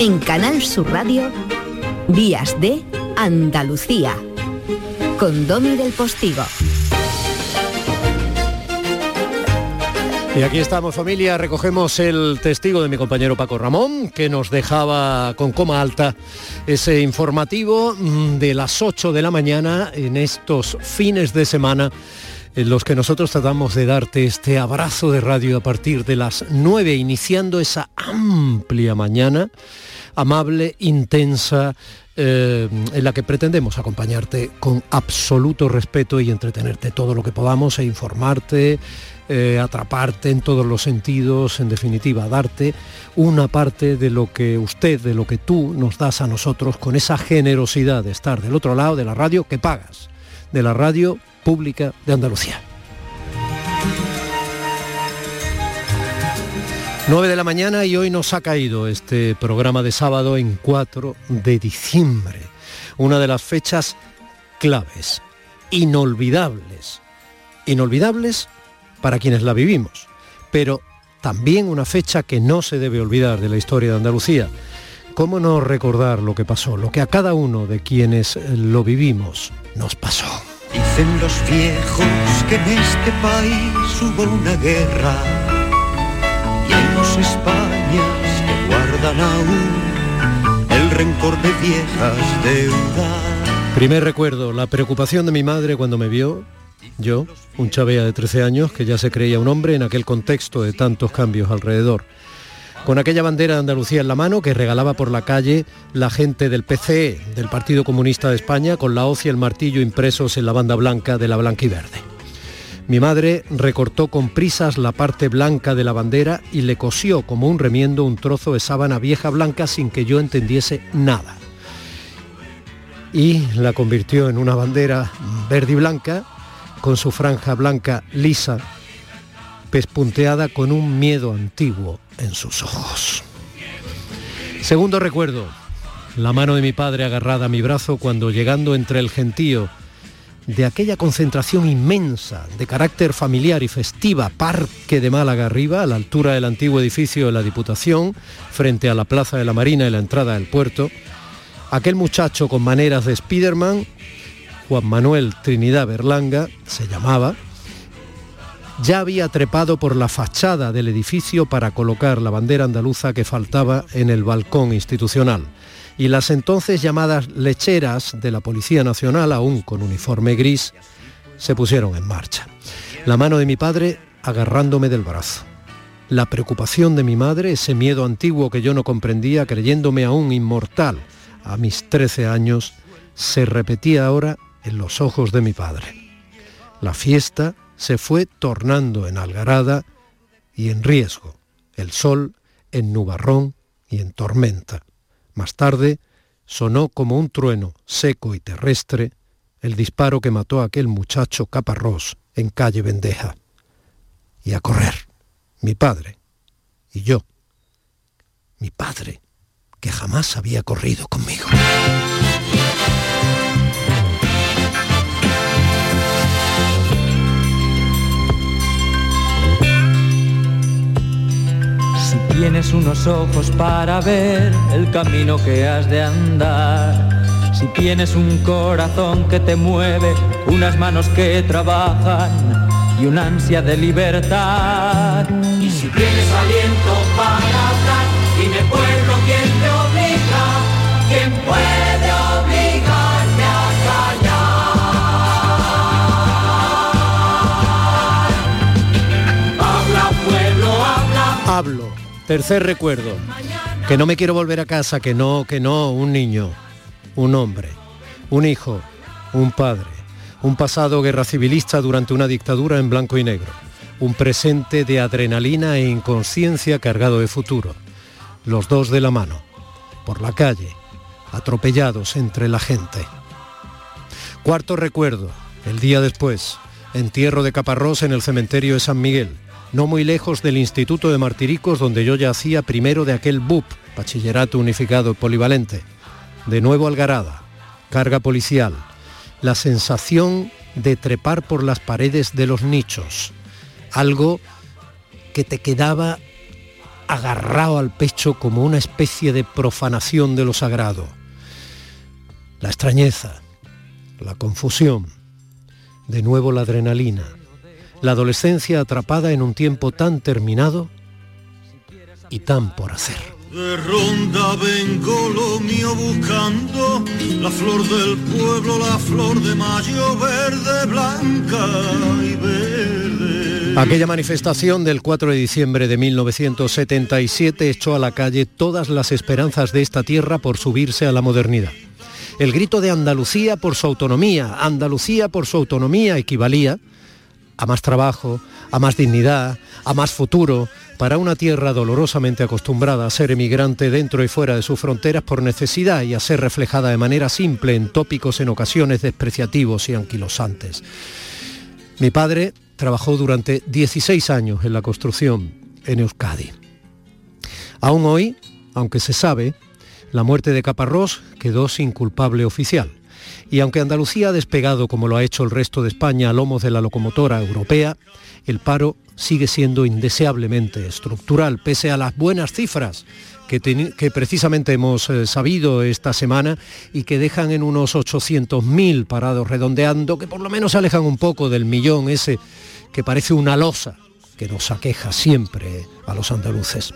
En Canal Sur Radio, Días de Andalucía, con Domi del Postigo. Y aquí estamos familia, recogemos el testigo de mi compañero Paco Ramón, que nos dejaba con coma alta ese informativo mm, de las 8 de la mañana en estos fines de semana en los que nosotros tratamos de darte este abrazo de radio a partir de las 9, iniciando esa amplia mañana, amable, intensa, eh, en la que pretendemos acompañarte con absoluto respeto y entretenerte todo lo que podamos e informarte, eh, atraparte en todos los sentidos, en definitiva, darte una parte de lo que usted, de lo que tú nos das a nosotros con esa generosidad de estar del otro lado de la radio que pagas, de la radio pública de Andalucía. 9 de la mañana y hoy nos ha caído este programa de sábado en 4 de diciembre, una de las fechas claves, inolvidables, inolvidables para quienes la vivimos, pero también una fecha que no se debe olvidar de la historia de Andalucía. ¿Cómo no recordar lo que pasó, lo que a cada uno de quienes lo vivimos nos pasó? Dicen los viejos que en este país hubo una guerra. Y hay dos Españas que guardan aún el rencor de viejas deudas. Primer recuerdo, la preocupación de mi madre cuando me vio, yo, un chavea de 13 años que ya se creía un hombre en aquel contexto de tantos cambios alrededor con aquella bandera de Andalucía en la mano que regalaba por la calle la gente del PCE, del Partido Comunista de España, con la hoz y el martillo impresos en la banda blanca de la blanca y verde. Mi madre recortó con prisas la parte blanca de la bandera y le cosió como un remiendo un trozo de sábana vieja blanca sin que yo entendiese nada. Y la convirtió en una bandera verde y blanca, con su franja blanca lisa pespunteada con un miedo antiguo en sus ojos. Segundo recuerdo, la mano de mi padre agarrada a mi brazo cuando llegando entre el gentío de aquella concentración inmensa de carácter familiar y festiva, Parque de Málaga arriba, a la altura del antiguo edificio de la Diputación, frente a la Plaza de la Marina y la entrada del puerto, aquel muchacho con maneras de Spiderman, Juan Manuel Trinidad Berlanga, se llamaba, ya había trepado por la fachada del edificio para colocar la bandera andaluza que faltaba en el balcón institucional. Y las entonces llamadas lecheras de la Policía Nacional, aún con uniforme gris, se pusieron en marcha. La mano de mi padre agarrándome del brazo. La preocupación de mi madre, ese miedo antiguo que yo no comprendía, creyéndome aún inmortal a mis 13 años, se repetía ahora en los ojos de mi padre. La fiesta se fue tornando en algarada y en riesgo, el sol en nubarrón y en tormenta. Más tarde sonó como un trueno seco y terrestre el disparo que mató a aquel muchacho caparrós en calle Bendeja. Y a correr, mi padre y yo, mi padre, que jamás había corrido conmigo. Tienes unos ojos para ver el camino que has de andar. Si tienes un corazón que te mueve, unas manos que trabajan y una ansia de libertad. Y si tienes aliento para hablar, dime pueblo quién te obliga, quién puede obligarme a callar. Habla pueblo, habla. Hablo Tercer recuerdo, que no me quiero volver a casa, que no, que no, un niño, un hombre, un hijo, un padre, un pasado guerra civilista durante una dictadura en blanco y negro, un presente de adrenalina e inconsciencia cargado de futuro, los dos de la mano, por la calle, atropellados entre la gente. Cuarto recuerdo, el día después, entierro de Caparrós en el cementerio de San Miguel, no muy lejos del Instituto de Martiricos donde yo ya hacía primero de aquel BUP, Bachillerato Unificado Polivalente. De nuevo Algarada, carga policial, la sensación de trepar por las paredes de los nichos, algo que te quedaba agarrado al pecho como una especie de profanación de lo sagrado. La extrañeza, la confusión, de nuevo la adrenalina, la adolescencia atrapada en un tiempo tan terminado y tan por hacer. De ronda vengo lo mío buscando la flor del pueblo, la flor de mayo verde, blanca y verde. Aquella manifestación del 4 de diciembre de 1977 echó a la calle todas las esperanzas de esta tierra por subirse a la modernidad. El grito de Andalucía por su autonomía, Andalucía por su autonomía equivalía a más trabajo, a más dignidad, a más futuro, para una tierra dolorosamente acostumbrada a ser emigrante dentro y fuera de sus fronteras por necesidad y a ser reflejada de manera simple en tópicos en ocasiones despreciativos y anquilosantes. Mi padre trabajó durante 16 años en la construcción en Euskadi. Aún hoy, aunque se sabe, la muerte de Caparrós quedó sin culpable oficial. Y aunque Andalucía ha despegado, como lo ha hecho el resto de España, a lomos de la locomotora europea, el paro sigue siendo indeseablemente estructural, pese a las buenas cifras que, precisamente hemos eh, sabido esta semana y que dejan en unos 800.000 parados redondeando, que por lo menos se alejan un poco del millón ese que parece una losa que nos aqueja siempre a los andaluces.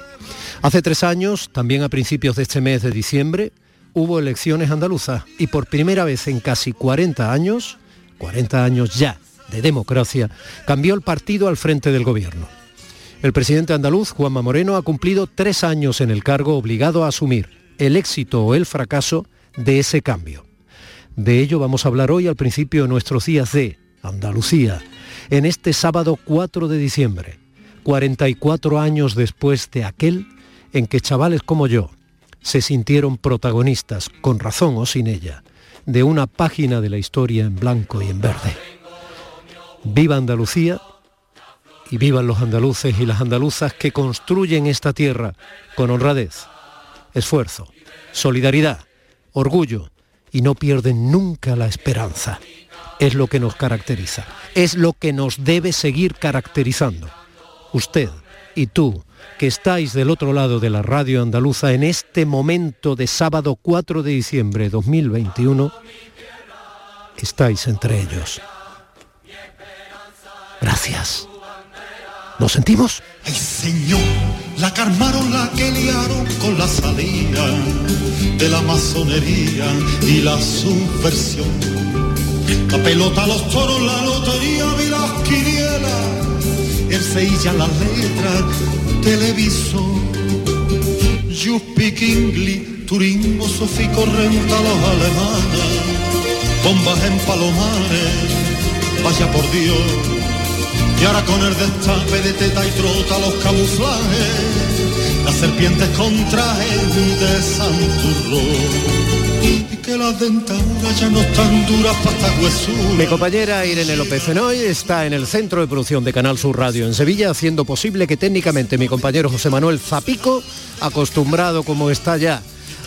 Hace tres años, también a principios de este mes de diciembre, hubo elecciones andaluzas y por primera vez en casi 40 años, 40 años ya de democracia, cambió el partido al frente del gobierno. El presidente andaluz, Juanma Moreno, ha cumplido tres años en el cargo obligado a asumir el éxito o el fracaso de ese cambio. De ello vamos a hablar hoy al principio de nuestros días de Andalucía, en este sábado 4 de diciembre, 44 años después de aquel en que chavales como yo se sintieron protagonistas, con razón o sin ella, de una página de la historia en blanco y en verde. Viva Andalucía y vivan los andaluces y las andaluzas que construyen esta tierra con honradez, esfuerzo, solidaridad, orgullo y no pierden nunca la esperanza. Es lo que nos caracteriza, es lo que nos debe seguir caracterizando. Usted y tú, que estáis del otro lado de la radio andaluza en este momento de sábado 4 de diciembre de 2021, estáis entre ellos. Gracias. ¿Nos sentimos? Ay señor, la que la que liaron con la salida de la masonería y la subversión. La pelota, los toros, la lotería y las quinielas, seilla, las letras, televisor. You speak English, turismo, sofico, renta los alemanes, bombas en palomares, vaya por Dios y ahora con el destape de teta y trota los camuflajes, las serpientes con trajes de santurro. Que las dentaduras ya no están duras para. Mi compañera Irene López Fenoy está en el centro de producción de Canal Sur Radio en Sevilla, haciendo posible que técnicamente mi compañero José Manuel Zapico, acostumbrado como está ya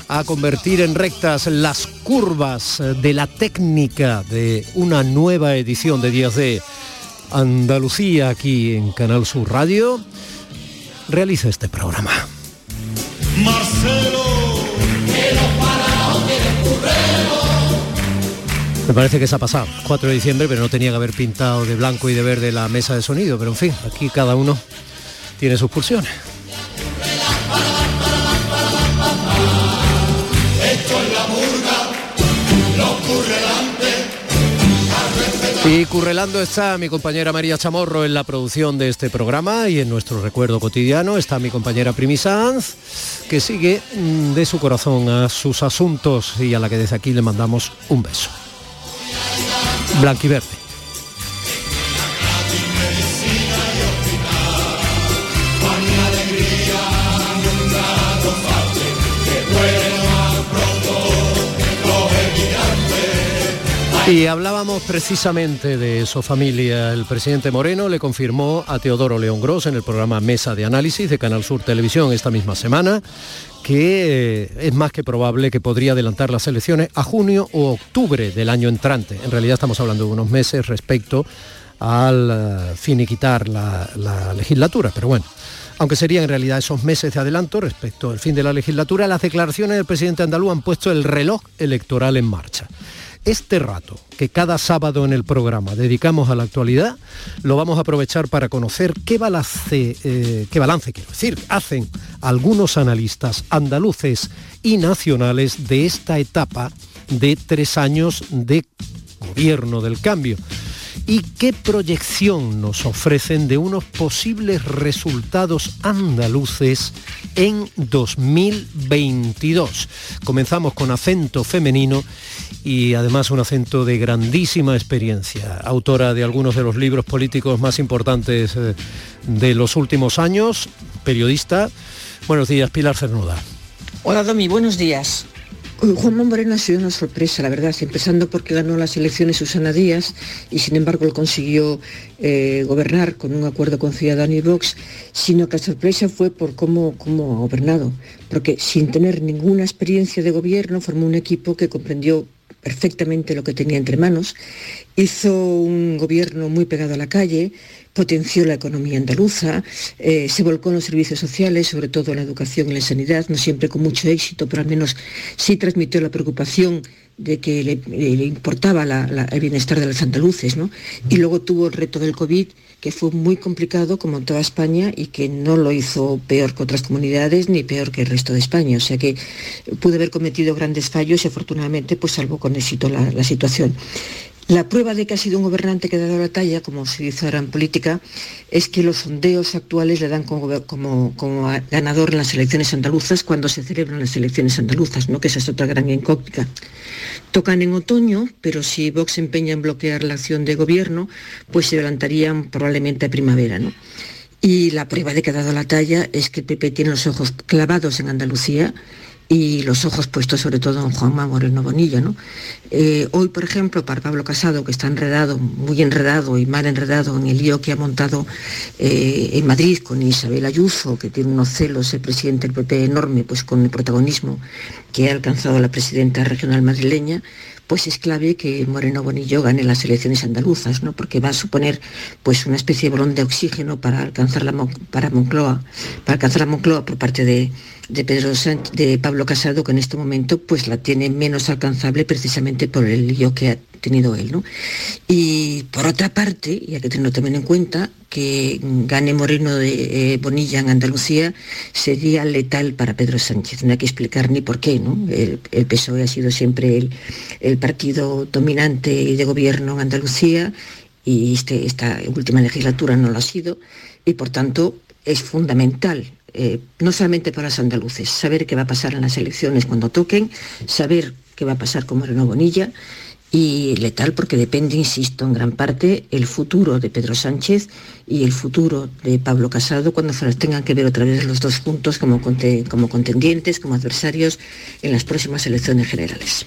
a convertir en rectas las curvas de la técnica de una nueva edición de Días de Andalucía aquí en Canal Sur Radio realiza este programa. Marcelo, me parece que se ha pasado, 4 de diciembre, pero no tenía que haber pintado de blanco y de verde la mesa de sonido, pero en fin, aquí cada uno tiene sus pulsiones. Y currelando está mi compañera María Chamorro en la producción de este programa y en nuestro recuerdo cotidiano está mi compañera Primi Sanz, que sigue mm, de su corazón a sus asuntos y a la que desde aquí le mandamos un beso. Blanquiverde. Y hablábamos precisamente de su familia. El presidente Moreno le confirmó a Teodoro León Gros en el programa Mesa de Análisis de Canal Sur Televisión esta misma semana que eh, es más que probable que podría adelantar las elecciones a junio o octubre del año entrante. En realidad estamos hablando de unos meses respecto al uh, finiquitar la, la legislatura, pero bueno, aunque serían en realidad esos meses de adelanto respecto al fin de la legislatura, las declaraciones del presidente andaluz han puesto el reloj electoral en marcha. Este rato que cada sábado en el programa dedicamos a la actualidad, lo vamos a aprovechar para conocer qué balance, eh, qué balance quiero decir, hacen algunos analistas andaluces y nacionales de esta etapa de tres años de gobierno del cambio y qué proyección nos ofrecen de unos posibles resultados andaluces en 2022. Comenzamos con acento femenino y además un acento de grandísima experiencia, autora de algunos de los libros políticos más importantes eh, de los últimos años, periodista. Buenos días, Pilar Cernuda. Hola, Domi, buenos días. Juanma Moreno ha sido una sorpresa, la verdad, empezando porque ganó las elecciones Susana Díaz y sin embargo él consiguió eh, gobernar con un acuerdo con Ciudadanos y Vox, sino que la sorpresa fue por cómo, cómo ha gobernado, porque sin tener ninguna experiencia de gobierno formó un equipo que comprendió perfectamente lo que tenía entre manos, hizo un gobierno muy pegado a la calle, potenció la economía andaluza, eh, se volcó en los servicios sociales, sobre todo en la educación y la sanidad, no siempre con mucho éxito, pero al menos sí transmitió la preocupación de que le, importaba el bienestar de los andaluces, ¿no? Y luego tuvo el reto del COVID, que fue muy complicado como en toda España y que no lo hizo peor que otras comunidades ni peor que el resto de España. O sea que pudo haber cometido grandes fallos y afortunadamente pues salvó con éxito la situación. La prueba de que ha sido un gobernante que ha dado la talla, como se dice ahora en política, es que los sondeos actuales le dan como, ganador en las elecciones andaluzas cuando se celebran las elecciones andaluzas, ¿no? que esa es otra gran incógnita. Tocan en otoño, pero si Vox se empeña en bloquear la acción de gobierno, pues se adelantarían probablemente a primavera. ¿no? Y la prueba de que ha dado la talla es que el PP tiene los ojos clavados en Andalucía y los ojos puestos sobre todo en Juanma Moreno Bonilla. ¿no? Eh, hoy, por ejemplo, para Pablo Casado, que está enredado, muy enredado y mal enredado en el lío que ha montado eh, en Madrid con Isabel Ayuso, que tiene unos celos el presidente del PP enorme, pues con el protagonismo que ha alcanzado la presidenta regional madrileña, pues es clave que Moreno Bonillo gane las elecciones andaluzas, ¿no? porque va a suponer pues, una especie de balón de oxígeno para alcanzar la para Moncloa, para alcanzar la Moncloa por parte de, Pedro de Pablo Casado, que en este momento pues la tiene menos alcanzable precisamente por el lío que ha tenido él. ¿no? Y por otra parte, y hay que tenerlo también en cuenta, que gane Moreno de eh, Bonilla en Andalucía sería letal para Pedro Sánchez. No hay que explicar ni por qué. ¿no? El, PSOE ha sido siempre el, partido dominante de gobierno en Andalucía y este, esta última legislatura no lo ha sido y por tanto es fundamental eh, no solamente para los andaluces, saber qué va a pasar en las elecciones cuando toquen, saber qué va a pasar con Moreno Bonilla y letal porque depende, insisto, en gran parte el futuro de Pedro Sánchez y el futuro de Pablo Casado cuando se tengan que ver otra vez los dos juntos como, como contendientes, como adversarios en las próximas elecciones generales.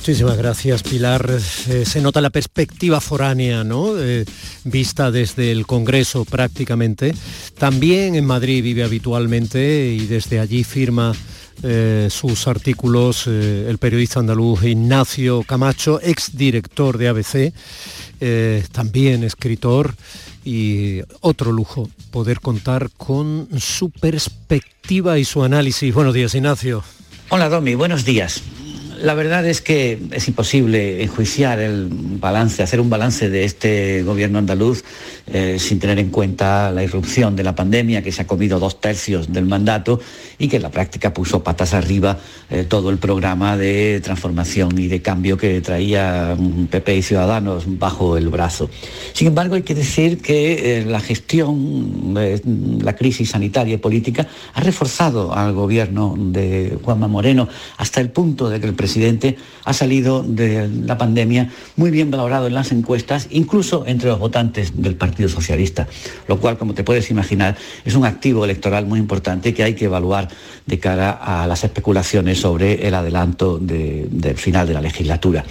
Muchísimas gracias, Pilar. Eh, se nota la perspectiva foránea, ¿no? Eh, vista desde el Congreso prácticamente. También en Madrid vive habitualmente y desde allí firma eh, sus artículos el periodista andaluz Ignacio Camacho, exdirector de ABC, también escritor y otro lujo poder contar con su perspectiva y su análisis. Buenos días, Ignacio. Hola, Domi, buenos días. La verdad es que es imposible enjuiciar el balance, hacer un balance de este gobierno andaluz eh, sin tener en cuenta la irrupción de la pandemia que se ha comido dos tercios del mandato y que en la práctica puso patas arriba eh, todo el programa de transformación y de cambio que traía PP y Ciudadanos bajo el brazo. Sin embargo, hay que decir que eh, la gestión de la crisis sanitaria y política ha reforzado al gobierno de Juanma Moreno hasta el punto de que el presidente presidente ha salido de la pandemia muy bien valorado en las encuestas, incluso entre los votantes del Partido Socialista, lo cual, como te puedes imaginar, es un activo electoral muy importante que hay que evaluar de cara a las especulaciones sobre el adelanto del final de la legislatura.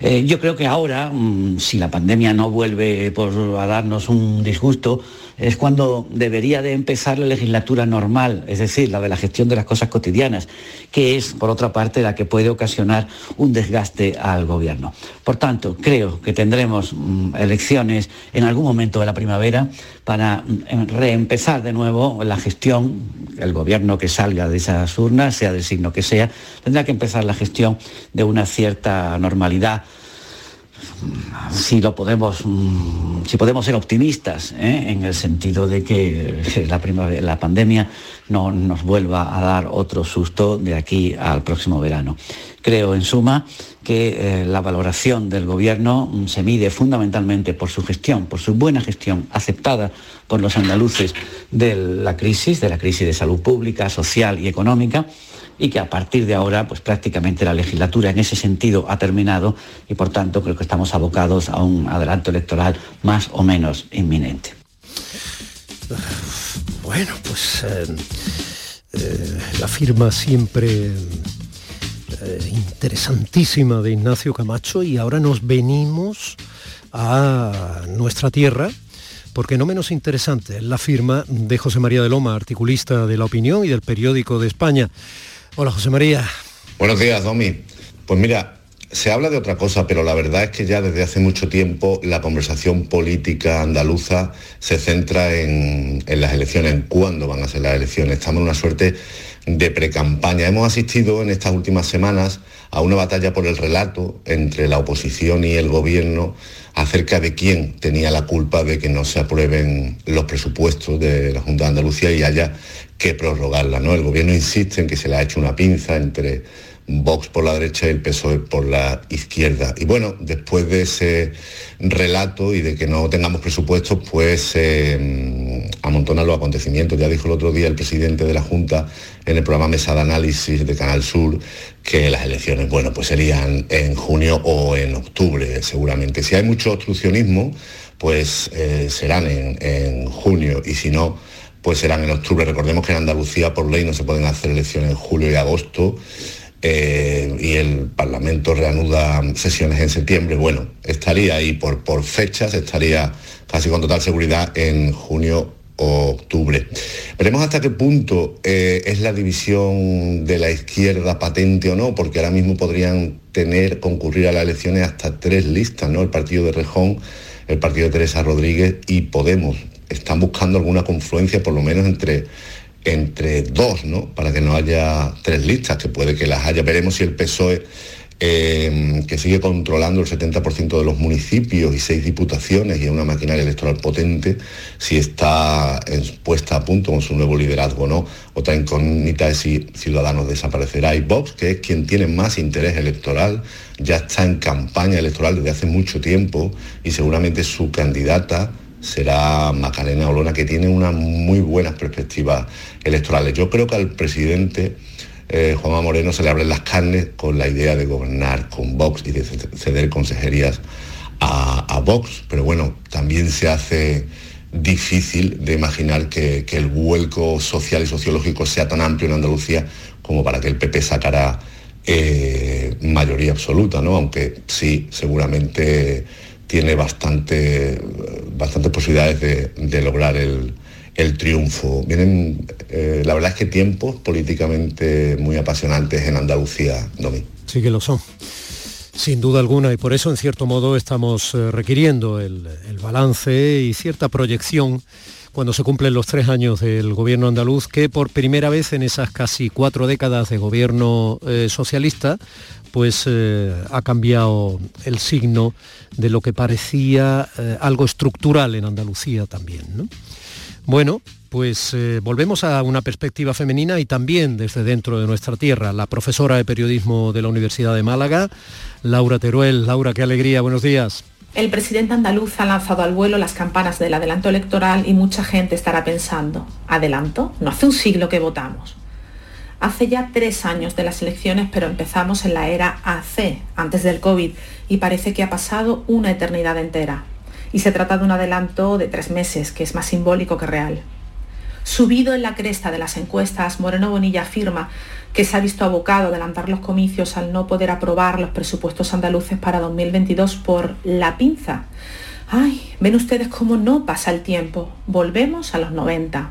Eh, yo creo que ahora, mm, si la pandemia no vuelve a darnos un disgusto, es cuando debería de empezar la legislatura normal, es decir, la de la gestión de las cosas cotidianas, que es, por otra parte, la que puede ocasionar un desgaste al gobierno. Por tanto, creo que tendremos mm, elecciones en algún momento de la primavera para mm, reempezar de nuevo la gestión, el gobierno que salga de esas urnas, sea del signo que sea, tendrá que empezar la gestión de una cierta normalidad si lo podemos, mm, si podemos ser optimistas, ¿eh? en el sentido de que la, la pandemia no nos vuelva a dar otro susto de aquí al próximo verano. Creo, en suma, que eh, la valoración del Gobierno mm, se mide fundamentalmente por su gestión, por su buena gestión aceptada por los andaluces de la crisis, de la crisis de salud pública, social y económica y que a partir de ahora pues prácticamente la legislatura en ese sentido ha terminado y por tanto creo que estamos abocados a un adelanto electoral más o menos inminente. Bueno, pues eh, eh, la firma siempre eh, interesantísima de Ignacio Camacho y ahora nos venimos a nuestra tierra porque no menos interesante es la firma de José María de Loma, articulista de La Opinión y del Periódico de España. Hola José María. Buenos días, Domi. Pues mira, se habla de otra cosa, pero la verdad es que ya desde hace mucho tiempo la conversación política andaluza se centra en, las elecciones, en cuándo van a ser las elecciones. Estamos en una suerte de precampaña. Hemos asistido en estas últimas semanas a una batalla por el relato entre la oposición y el gobierno acerca de quién tenía la culpa de que no se aprueben los presupuestos de la Junta de Andalucía y haya que prorrogarla. ¿no? El gobierno insiste en que se le ha hecho una pinza entre Vox por la derecha y el PSOE por la izquierda. Y bueno, después de ese relato y de que no tengamos presupuestos, pues eh, amontonan los acontecimientos. Ya dijo el otro día el presidente de la Junta en el programa Mesa de Análisis de Canal Sur que las elecciones, bueno, pues serían en junio o en octubre, seguramente. Si hay mucho obstruccionismo, pues eh, serán en, en junio y si no, pues serán en octubre. Recordemos que en Andalucía por ley no se pueden hacer elecciones en julio y agosto eh, y el Parlamento reanuda sesiones en septiembre. Bueno, estaría ahí por, por fechas, estaría casi con total seguridad en junio o octubre. Veremos hasta qué punto eh, es la división de la izquierda patente o no, porque ahora mismo podrían tener, concurrir a las elecciones hasta tres listas, ¿no? El partido de Rejón, el partido de Teresa Rodríguez y Podemos están buscando alguna confluencia, por lo menos entre, entre dos, ¿no? Para que no haya tres listas, que puede que las haya. Veremos si el PSOE, eh, que sigue controlando el 70% de los municipios y seis diputaciones y una maquinaria electoral potente, si está puesta a punto con su nuevo liderazgo o no. Otra incógnita es si Ciudadanos desaparecerá y Vox, que es quien tiene más interés electoral, ya está en campaña electoral desde hace mucho tiempo y seguramente su candidata será Macarena Olona, que tiene unas muy buenas perspectivas electorales. Yo creo que al presidente eh, Juanma Moreno se le abren las carnes con la idea de gobernar con Vox y de ceder consejerías a, Vox, pero bueno, también se hace difícil de imaginar que, el vuelco social y sociológico sea tan amplio en Andalucía como para que el PP sacara eh, mayoría absoluta, ¿no? Aunque sí, seguramente tiene bastante, bastantes posibilidades de, lograr el, triunfo. Vienen, eh, la verdad es que tiempos políticamente muy apasionantes en Andalucía, Domi. Sí que lo son. Sin duda alguna, y por eso en cierto modo estamos eh, requiriendo el, balance y cierta proyección cuando se cumplen los tres años del gobierno andaluz, que por primera vez en esas casi cuatro décadas de gobierno eh, socialista pues eh, ha cambiado el signo de lo que parecía eh, algo estructural en Andalucía también. Bueno, pues volvemos a una perspectiva femenina y también desde dentro de nuestra tierra. La profesora de periodismo de la Universidad de Málaga, Laura Teruel. Laura, qué alegría, buenos días. El presidente andaluz ha lanzado al vuelo las campanas del adelanto electoral y mucha gente estará pensando, ¿adelanto? No hace un siglo que votamos. Hace ya tres años de las elecciones, pero empezamos en la era AC, antes del COVID, y parece que ha pasado una eternidad entera. Y se trata de un adelanto de tres meses, que es más simbólico que real. Subido en la cresta de las encuestas, Moreno Bonilla afirma que se ha visto abocado a adelantar los comicios al no poder aprobar los presupuestos andaluces para 2022 por la pinza Ay, ven ustedes cómo no pasa el tiempo. Volvemos a los 90.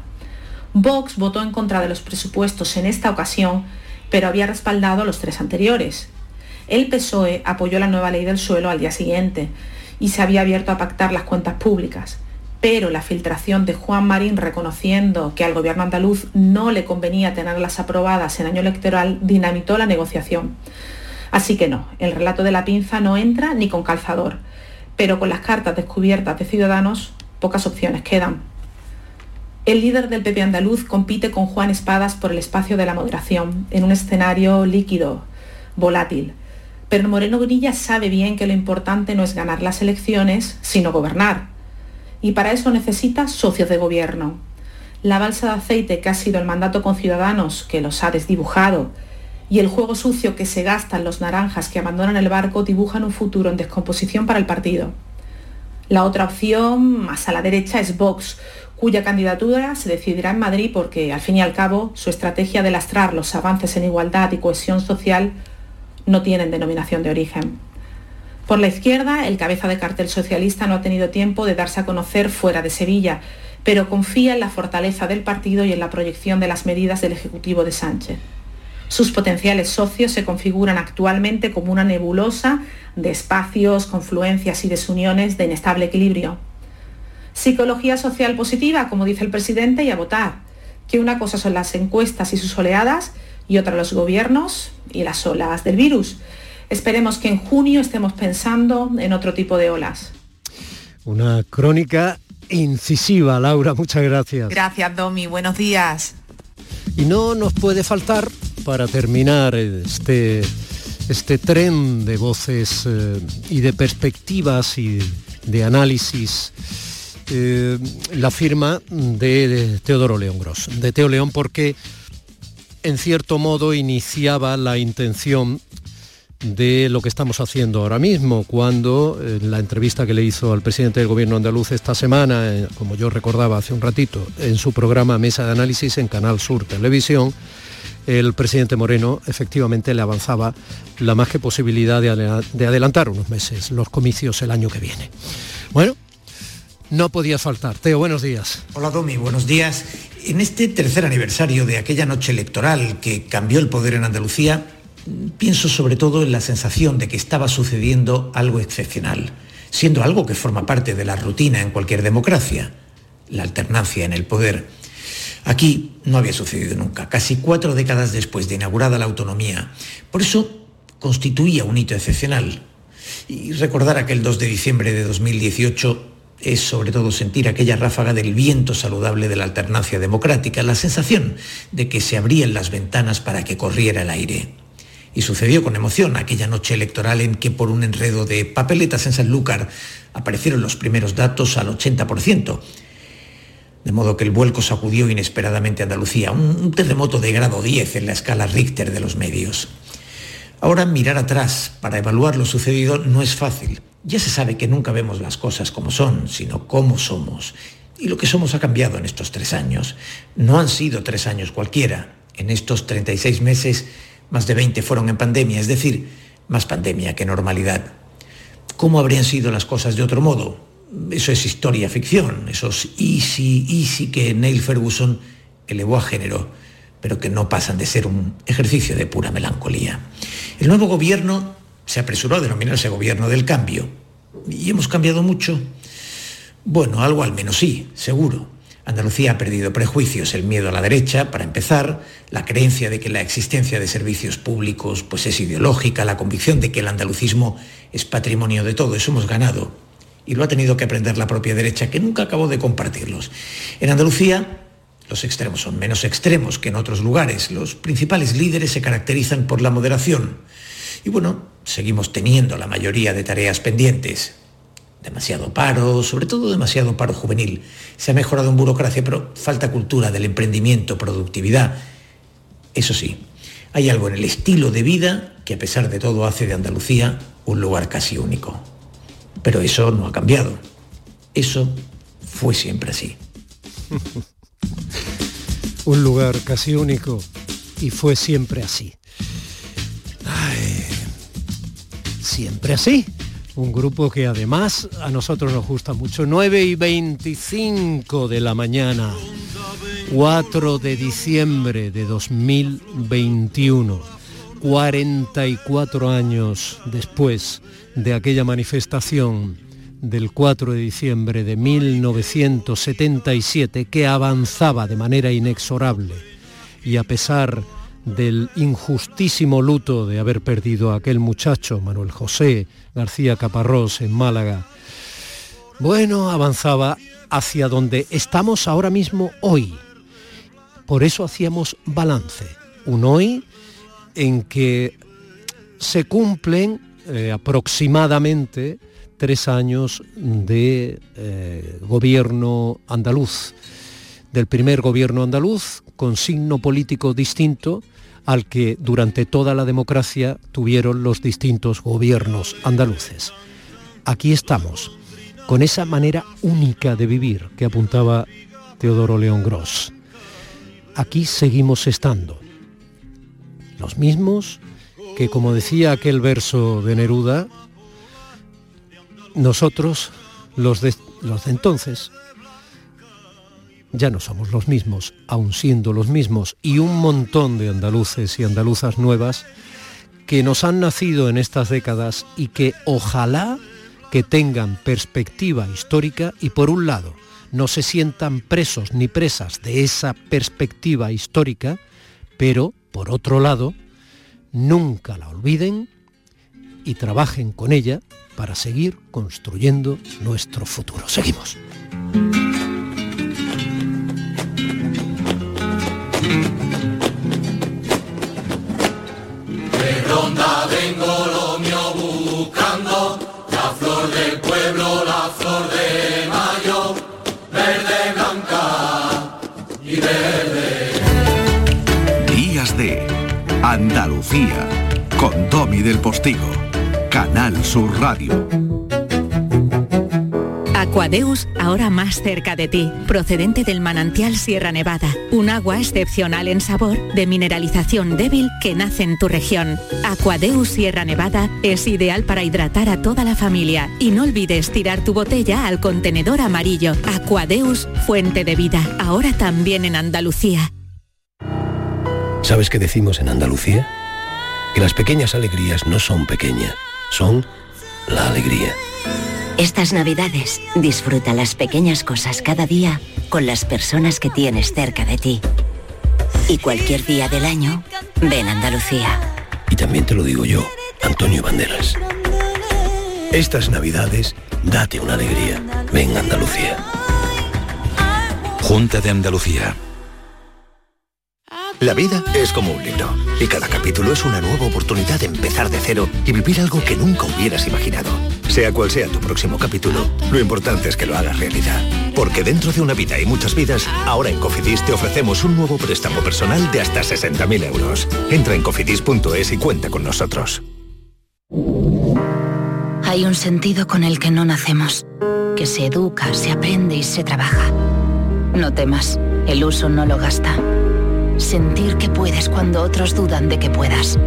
Vox votó en contra de los presupuestos en esta ocasión, pero había respaldado los tres anteriores. El PSOE apoyó la nueva ley del suelo al día siguiente y se había abierto a pactar las cuentas públicas. Pero la filtración de Juan Marín reconociendo que al gobierno andaluz no le convenía tenerlas aprobadas en año electoral dinamitó la negociación. Así que no, el relato de la pinza no entra ni con calzador, pero con las cartas descubiertas de Ciudadanos pocas opciones quedan. El líder del PP andaluz compite con Juan Espadas por el espacio de la moderación, en un escenario líquido, volátil. Pero Moreno Grilla sabe bien que lo importante no es ganar las elecciones, sino gobernar. Y para eso necesita socios de gobierno. La balsa de aceite que ha sido el mandato con Ciudadanos, que los ha desdibujado, y el juego sucio que se gastan los naranjas que abandonan el barco dibujan un futuro en descomposición para el partido. La otra opción, más a la derecha, es Vox, cuya candidatura se decidirá en Madrid porque, al fin y al cabo, su estrategia de lastrar los avances en igualdad y cohesión social no tienen denominación de origen. Por la izquierda, el cabeza de cartel socialista no ha tenido tiempo de darse a conocer fuera de Sevilla, pero confía en la fortaleza del partido y en la proyección de las medidas del Ejecutivo de Sánchez. Sus potenciales socios se configuran actualmente como una nebulosa de espacios, confluencias y desuniones de inestable equilibrio. Psicología social positiva, como dice el presidente, y a votar. Que una cosa son las encuestas y sus oleadas y otra los gobiernos y las olas del virus. Esperemos que en junio estemos pensando en otro tipo de olas. Una crónica incisiva, Laura, muchas gracias. Gracias, Domi. Buenos días. Y no nos puede faltar, para terminar este, este tren de voces eh, y de perspectivas y de análisis, eh, la firma de, Teodoro León Gross, de Teo León, porque en cierto modo iniciaba la intención de lo que estamos haciendo ahora mismo, cuando en la entrevista que le hizo al presidente del gobierno andaluz esta semana, eh, como yo recordaba hace un ratito, en su programa Mesa de Análisis en Canal Sur Televisión, el presidente Moreno efectivamente le avanzaba la más que posibilidad de, de adelantar unos meses los comicios el año que viene. Bueno, no podía faltar. Teo, buenos días. Hola Domi, buenos días. En este tercer aniversario de aquella noche electoral que cambió el poder en Andalucía, pienso sobre todo en la sensación de que estaba sucediendo algo excepcional, siendo algo que forma parte de la rutina en cualquier democracia, la alternancia en el poder. Aquí no había sucedido nunca, casi cuatro décadas después de inaugurada la autonomía. Por eso constituía un hito excepcional. Y recordar aquel 2 de diciembre de 2018 es sobre todo sentir aquella ráfaga del viento saludable de la alternancia democrática, la sensación de que se abrían las ventanas para que corriera el aire. Y sucedió con emoción aquella noche electoral en que por un enredo de papeletas en Sanlúcar aparecieron los primeros datos al 80%. De modo que el vuelco sacudió inesperadamente a Andalucía, un terremoto de grado 10 en la escala Richter de los medios. Ahora mirar atrás para evaluar lo sucedido no es fácil ya se sabe que nunca vemos las cosas como son, sino cómo somos. Y lo que somos ha cambiado en estos tres años. No han sido tres años cualquiera. En estos 36 meses, más de 20 fueron en pandemia, es decir, más pandemia que normalidad. ¿Cómo habrían sido las cosas de otro modo? Eso es historia ficción, esos easy, easy que Neil Ferguson elevó a género, pero que no pasan de ser un ejercicio de pura melancolía. El nuevo gobierno se apresuró a denominarse gobierno del cambio. ¿Y hemos cambiado mucho? Bueno, algo al menos sí, seguro. Andalucía ha perdido prejuicios, el miedo a la derecha, para empezar, la creencia de que la existencia de servicios públicos pues es ideológica, la convicción de que el andalucismo es patrimonio de todo, eso hemos ganado. Y lo ha tenido que aprender la propia derecha, que nunca acabó de compartirlos. En Andalucía, los extremos son menos extremos que en otros lugares. Los principales líderes se caracterizan por la moderación. Y bueno, seguimos teniendo la mayoría de tareas pendientes. Demasiado paro, sobre todo demasiado paro juvenil. Se ha mejorado en burocracia, pero falta cultura del emprendimiento, productividad. Eso sí, hay algo en el estilo de vida que a pesar de todo hace de Andalucía un lugar casi único. Pero eso no ha cambiado. Eso fue siempre así. un lugar casi único y fue siempre así. siempre así. Un grupo que además a nosotros nos gusta mucho. 9 y 25 de la mañana, 4 de diciembre de 2021, 44 años después de aquella manifestación del 4 de diciembre de 1977 que avanzaba de manera inexorable y a pesar del injustísimo luto de haber perdido a aquel muchacho, Manuel José García Caparrós, en Málaga, bueno, avanzaba hacia donde estamos ahora mismo hoy. Por eso hacíamos balance. Un hoy en que se cumplen eh, aproximadamente tres años de eh, gobierno andaluz, del primer gobierno andaluz, con signo político distinto al que durante toda la democracia tuvieron los distintos gobiernos andaluces. Aquí estamos, con esa manera única de vivir que apuntaba Teodoro León Gross. Aquí seguimos estando. Los mismos que, como decía aquel verso de Neruda, nosotros, los de, los de entonces, ya no somos los mismos, aun siendo los mismos, y un montón de andaluces y andaluzas nuevas que nos han nacido en estas décadas y que ojalá que tengan perspectiva histórica y por un lado no se sientan presos ni presas de esa perspectiva histórica, pero por otro lado nunca la olviden y trabajen con ella para seguir construyendo nuestro futuro. Seguimos. Flor de mayo, verde, blanca y verde. Días de Andalucía, con Domi del Postigo, Canal Sur Radio. Aquadeus, ahora más cerca de ti, procedente del manantial Sierra Nevada, un agua excepcional en sabor, de mineralización débil que nace en tu región. Aquadeus Sierra Nevada es ideal para hidratar a toda la familia y no olvides tirar tu botella al contenedor amarillo. Aquadeus, fuente de vida, ahora también en Andalucía. ¿Sabes qué decimos en Andalucía? Que las pequeñas alegrías no son pequeñas, son la alegría. Estas navidades disfruta las pequeñas cosas cada día con las personas que tienes cerca de ti. Y cualquier día del año, ven a Andalucía. Y también te lo digo yo, Antonio Banderas. Estas navidades, date una alegría. Ven a Andalucía. Junta de Andalucía. La vida es como un libro y cada capítulo es una nueva oportunidad de empezar de cero y vivir algo que nunca hubieras imaginado. Sea cual sea tu próximo capítulo, lo importante es que lo hagas realidad. Porque dentro de una vida y muchas vidas, ahora en Cofidis te ofrecemos un nuevo préstamo personal de hasta 60.000 euros. Entra en cofidis.es y cuenta con nosotros. Hay un sentido con el que no nacemos, que se educa, se aprende y se trabaja. No temas, el uso no lo gasta. Sentir que puedes cuando otros dudan de que puedas.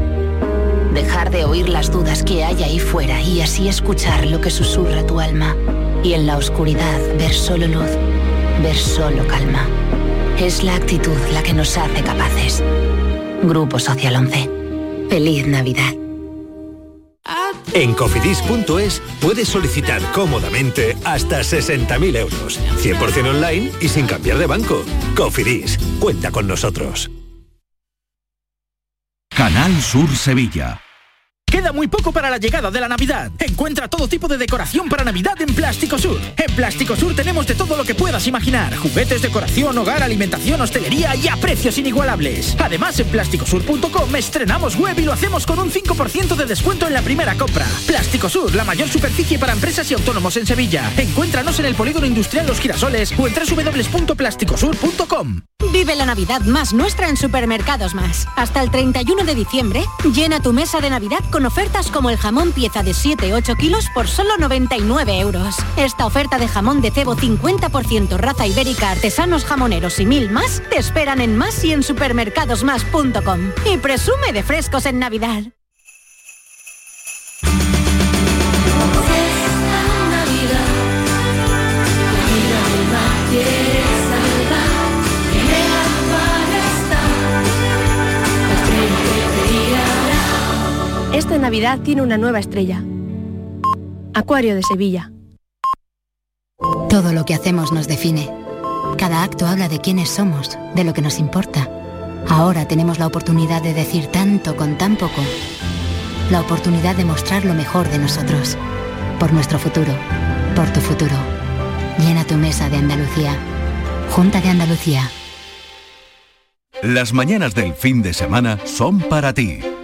Dejar de oír las dudas que hay ahí fuera y así escuchar lo que susurra tu alma. Y en la oscuridad ver solo luz, ver solo calma. Es la actitud la que nos hace capaces. Grupo Social 11. Feliz Navidad. En cofidis.es puedes solicitar cómodamente hasta 60.000 euros, 100% online y sin cambiar de banco. Cofidis, cuenta con nosotros. Canal Sur Sevilla. Queda muy poco para la llegada de la Navidad. Encuentra todo tipo de decoración para Navidad en Plástico Sur. En Plástico Sur tenemos de todo lo que puedas imaginar. Juguetes, decoración, hogar, alimentación, hostelería y a precios inigualables. Además, en plásticosur.com estrenamos web y lo hacemos con un 5% de descuento en la primera compra. Plástico Sur, la mayor superficie para empresas y autónomos en Sevilla. Encuéntranos en el Polígono Industrial Los Girasoles o en www.plásticosur.com. Vive la Navidad más nuestra en Supermercados Más. Hasta el 31 de diciembre, llena tu mesa de Navidad con ofertas como el jamón pieza de 7-8 kilos por solo 99 euros. Esta oferta de jamón de cebo 50% raza ibérica, artesanos jamoneros y mil más te esperan en más y en supermercadosmás.com. Y presume de frescos en Navidad. Navidad tiene una nueva estrella. Acuario de Sevilla. Todo lo que hacemos nos define. Cada acto habla de quiénes somos, de lo que nos importa. Ahora tenemos la oportunidad de decir tanto con tan poco. La oportunidad de mostrar lo mejor de nosotros. Por nuestro futuro. Por tu futuro. Llena tu mesa de Andalucía. Junta de Andalucía. Las mañanas del fin de semana son para ti,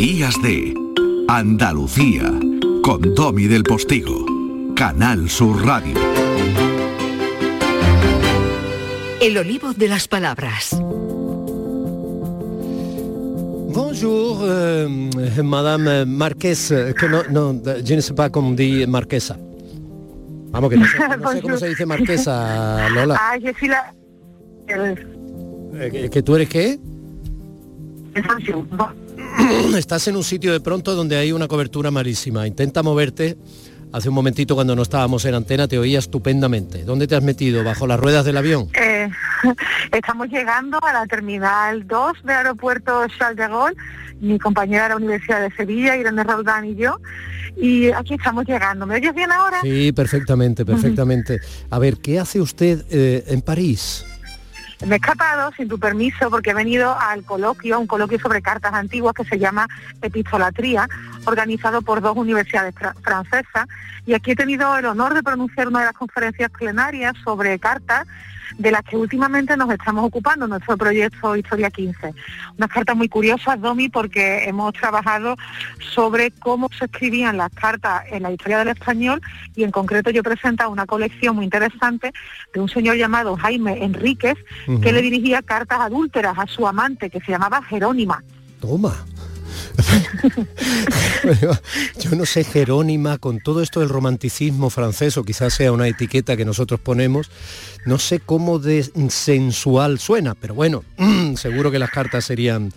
Días de Andalucía, con Domi del Postigo, Canal Sur Radio. El olivo de las palabras. Bonjour, euh, Madame Marquès, que no, no, je ne sais pas comment dit Marquesa. Vamos, que no sé, no sé cómo se dice Marquesa, Lola. Ah, yo soy la... Eh, ¿que- ¿Que tú eres qué? Estás en un sitio de pronto donde hay una cobertura malísima. Intenta moverte. Hace un momentito cuando no estábamos en antena te oía estupendamente. ¿Dónde te has metido? ¿Bajo las ruedas del avión? Eh, estamos llegando a la terminal 2 del aeropuerto Charles de Gaulle, mi compañera de la Universidad de Sevilla, Irene Roldán y yo, y aquí estamos llegando. ¿Me oyes bien ahora? Sí, perfectamente, perfectamente. A ver, ¿qué hace usted eh, en París? Me he escapado sin tu permiso porque he venido al coloquio, un coloquio sobre cartas antiguas que se llama Epistolatría, organizado por dos universidades fra- francesas. Y aquí he tenido el honor de pronunciar una de las conferencias plenarias sobre cartas de las que últimamente nos estamos ocupando nuestro proyecto Historia 15. Unas cartas muy curiosas, Domi, porque hemos trabajado sobre cómo se escribían las cartas en la historia del español y en concreto yo presento una colección muy interesante de un señor llamado Jaime Enríquez que le dirigía cartas adúlteras a su amante que se llamaba Jerónima. Toma. Yo no sé, Jerónima, con todo esto del romanticismo francés, o quizás sea una etiqueta que nosotros ponemos, no sé cómo de sensual suena, pero bueno, seguro que las cartas serían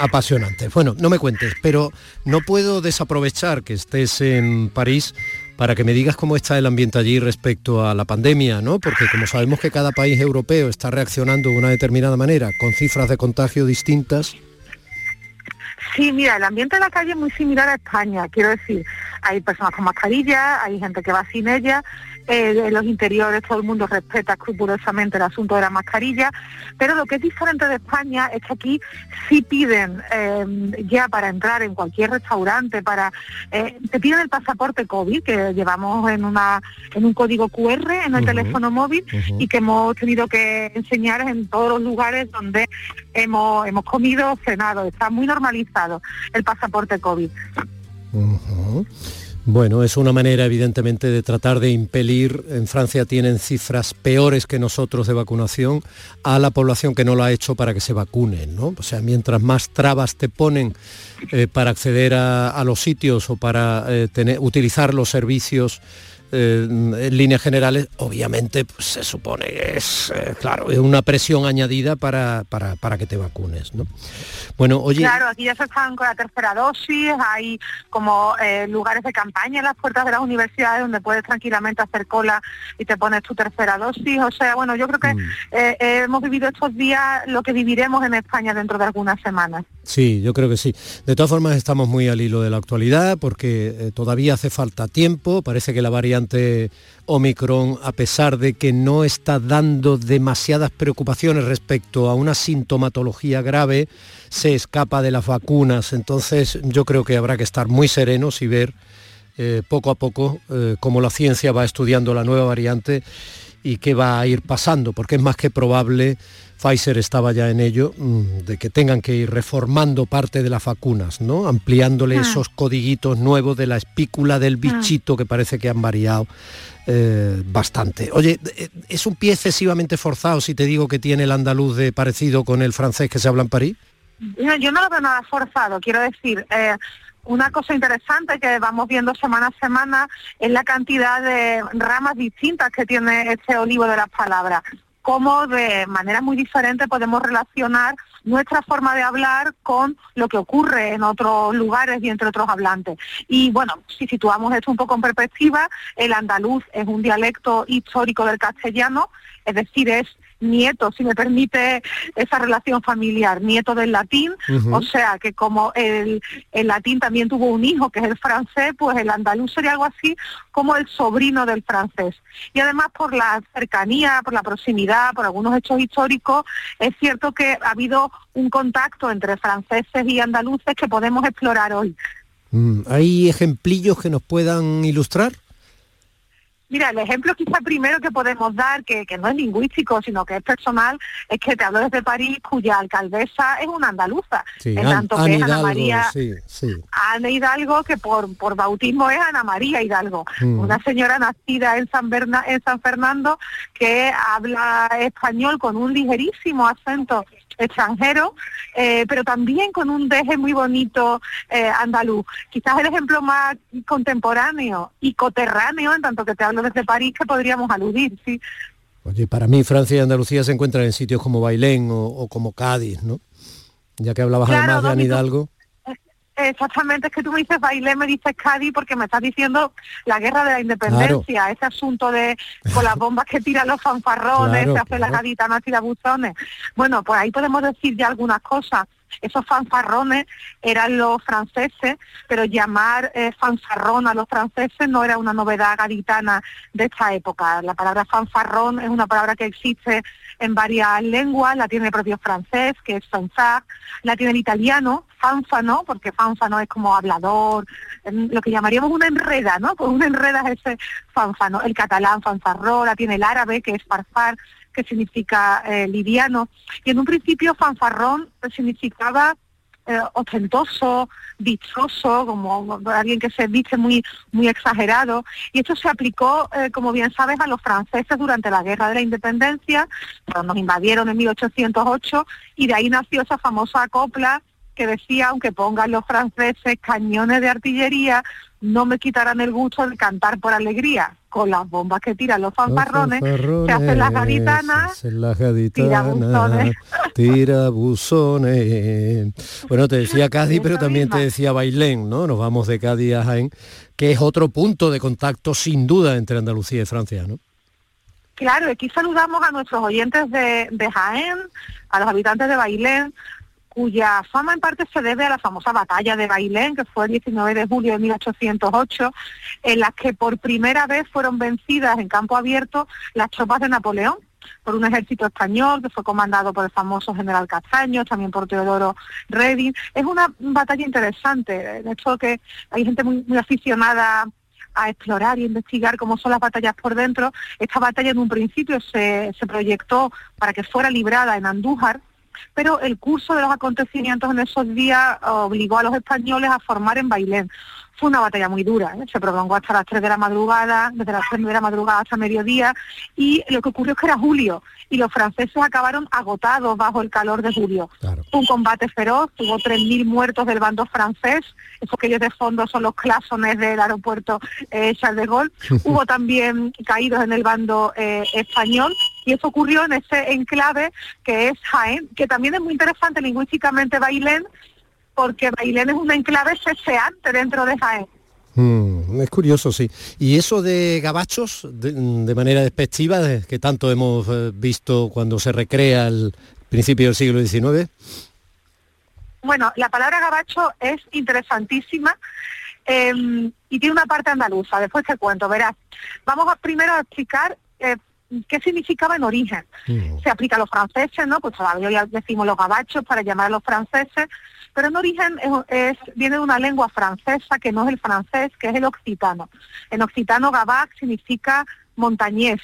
apasionantes. Bueno, no me cuentes, pero no puedo desaprovechar que estés en París para que me digas cómo está el ambiente allí respecto a la pandemia, ¿no? Porque como sabemos que cada país europeo está reaccionando de una determinada manera, con cifras de contagio distintas, Sí, mira, el ambiente de la calle es muy similar a España, quiero decir, hay personas con mascarilla, hay gente que va sin ella, eh, en los interiores todo el mundo respeta escrupulosamente el asunto de la mascarilla, pero lo que es diferente de España es que aquí sí piden eh, ya para entrar en cualquier restaurante, para eh, te piden el pasaporte COVID que llevamos en una en un código QR en el teléfono móvil y que hemos tenido que enseñar en todos los lugares donde hemos hemos comido, cenado, está muy normalizado el pasaporte COVID. Bueno, es una manera evidentemente de tratar de impelir, en Francia tienen cifras peores que nosotros de vacunación, a la población que no lo ha hecho para que se vacunen, ¿no? O sea, mientras más trabas te ponen eh, para acceder a, los sitios o para eh, tener- utilizar los servicios eh, en líneas generales, obviamente pues, se supone que es, eh, claro, es una presión añadida para, para, para que te vacunes, ¿no? Bueno, oye... Claro, aquí ya se están con la tercera dosis, hay como eh, lugares de campaña en las puertas de las universidades donde puedes tranquilamente hacer cola y te pones tu tercera dosis. O sea, bueno, yo creo que eh, hemos vivido estos días lo que viviremos en España dentro de algunas semanas. Sí, yo creo que sí. De todas formas, estamos muy al hilo de la actualidad porque eh, todavía hace falta tiempo. Parece que la variante Omicron, a pesar de que no está dando demasiadas preocupaciones respecto a una sintomatología grave, se escapa de las vacunas. Entonces, yo creo que habrá que estar muy serenos y ver eh, poco a poco eh, cómo la ciencia va estudiando la nueva variante y qué va a ir pasando, porque es más que probable, Pfizer estaba ya en ello, mm, de que tengan que ir reformando parte de las vacunas, ¿no? Ampliándole Ah. esos codiguitos nuevos de la espícula del bichito que parece que han variado eh, bastante. Oye, eh, ¿es un pie excesivamente forzado si te digo que tiene el andaluz de parecido con el francés que se habla en París? No, yo no lo veo nada forzado, quiero decir, eh, una cosa interesante que vamos viendo semana a semana es la cantidad de ramas distintas que tiene este olivo de las palabras, cómo de manera muy diferente podemos relacionar nuestra forma de hablar con lo que ocurre en otros lugares y entre otros hablantes. Y bueno, si situamos esto un poco en perspectiva, el andaluz es un dialecto histórico del castellano, es decir, es nieto, si me permite esa relación familiar, nieto del latín, o sea que como el, el latín también tuvo un hijo que es el francés, pues el andaluz sería algo así como el sobrino del francés. Y además por la cercanía, por la proximidad, por algunos hechos históricos, es cierto que ha habido un contacto entre franceses y andaluces que podemos explorar hoy. Mm, ¿Hay ejemplillos que nos puedan ilustrar? Mira, el ejemplo quizá primero que podemos dar, que, que no es lingüístico, sino que es personal, es que te hablo desde París, cuya alcaldesa es una andaluza. Sí, en An- tanto que es Ana Hidalgo, María, sí, sí. Ana Hidalgo, que por, por bautismo es Ana María Hidalgo, Mm. una señora nacida en San, Berna- en San Fernando que habla español con un ligerísimo acento extranjero, eh, pero también con un deje muy bonito eh, andaluz. Quizás el ejemplo más contemporáneo y coterráneo, en tanto que te hablo desde París, que podríamos aludir, sí. Oye, para mí Francia y Andalucía se encuentran en sitios como Bailén o, o como Cádiz, ¿no? Ya que hablabas Claro, además de Hidalgo. Exactamente, es que tú me dices Bailé, me dices Cádiz, porque me estás diciendo la guerra de la independencia, ese asunto de con las bombas que tiran los fanfarrones, Claro, se hacen las claro. gaditanas tirabuzones. Bueno, pues ahí podemos decir ya algunas cosas. Esos fanfarrones eran los franceses, pero llamar eh, fanfarrón a los franceses no era una novedad gaditana de esta época. La palabra fanfarrón es una palabra que existe en varias lenguas, la tiene el propio francés, que es fanfare, la tiene el italiano, fanfano, porque fanfano es como hablador, em, lo que llamaríamos una enreda, ¿no? Pues una enreda es ese fanfano. El catalán fanfarró, la tiene el árabe, que es farfar, que significa eh, liviano. Y en un principio fanfarrón significaba eh, ostentoso, vistoso, como alguien que se viste muy, muy exagerado. Y esto se aplicó, eh, como bien sabes, a los franceses durante la Guerra de la Independencia, cuando nos invadieron en 1808, y de ahí nació esa famosa copla que decía, aunque pongan los franceses cañones de artillería, no me quitarán el gusto de cantar por alegría. Con las bombas que tiran los fanfarrones, se hacen las gaditanas, hacen las gaditanas, tirabuzones. tirabuzones. Bueno, te decía Cádiz, pero también te decía Bailén, ¿no? Nos vamos de Cádiz a Jaén, que es otro punto de contacto sin duda entre Andalucía y Francia, ¿no? Claro, aquí saludamos a nuestros oyentes de, de Jaén, a los habitantes de Bailén, cuya fama en parte se debe a la famosa batalla de Bailén, que fue el 19 de julio de 1808, en la que por primera vez fueron vencidas en campo abierto las tropas de Napoleón por un ejército español que fue comandado por el famoso general Castaños, también por Teodoro Reding. Es una batalla interesante, de hecho que hay gente muy, muy aficionada a explorar y investigar cómo son las batallas por dentro. Esta batalla en un principio se, se proyectó para que fuera librada en Andújar, pero el curso de los acontecimientos en esos días obligó a los españoles a formar en Bailén. Fue una batalla muy dura, ¿eh? se prolongó hasta las 3 de la madrugada, desde las 3 de la madrugada hasta mediodía, y lo que ocurrió es que era julio, y los franceses acabaron agotados bajo el calor de julio. Fue un combate feroz, tuvo 3.000 muertos del bando francés, esos que ellos de fondo son los clasones del aeropuerto eh, Charles de Gaulle. Hubo también caídos en el bando eh, español, y eso ocurrió en ese enclave que es Jaén, que también es muy interesante lingüísticamente Bailén, porque Bailén es un enclave ceseante dentro de Jaén. Mm, es curioso, sí. Y eso de gabachos, de, de manera despectiva, de- que tanto hemos eh, visto cuando se recrea el principio del siglo XIX. Bueno, la palabra gabacho es interesantísima eh, y tiene una parte andaluza, después te cuento, verás. Vamos a primero a explicar eh, qué significaba en origen. Se aplica a los franceses, ¿no? Pues todavía ya decimos los gabachos para llamar a los franceses, pero en origen es, viene de una lengua francesa que no es el francés, que es el occitano. En occitano gabac significa montañés,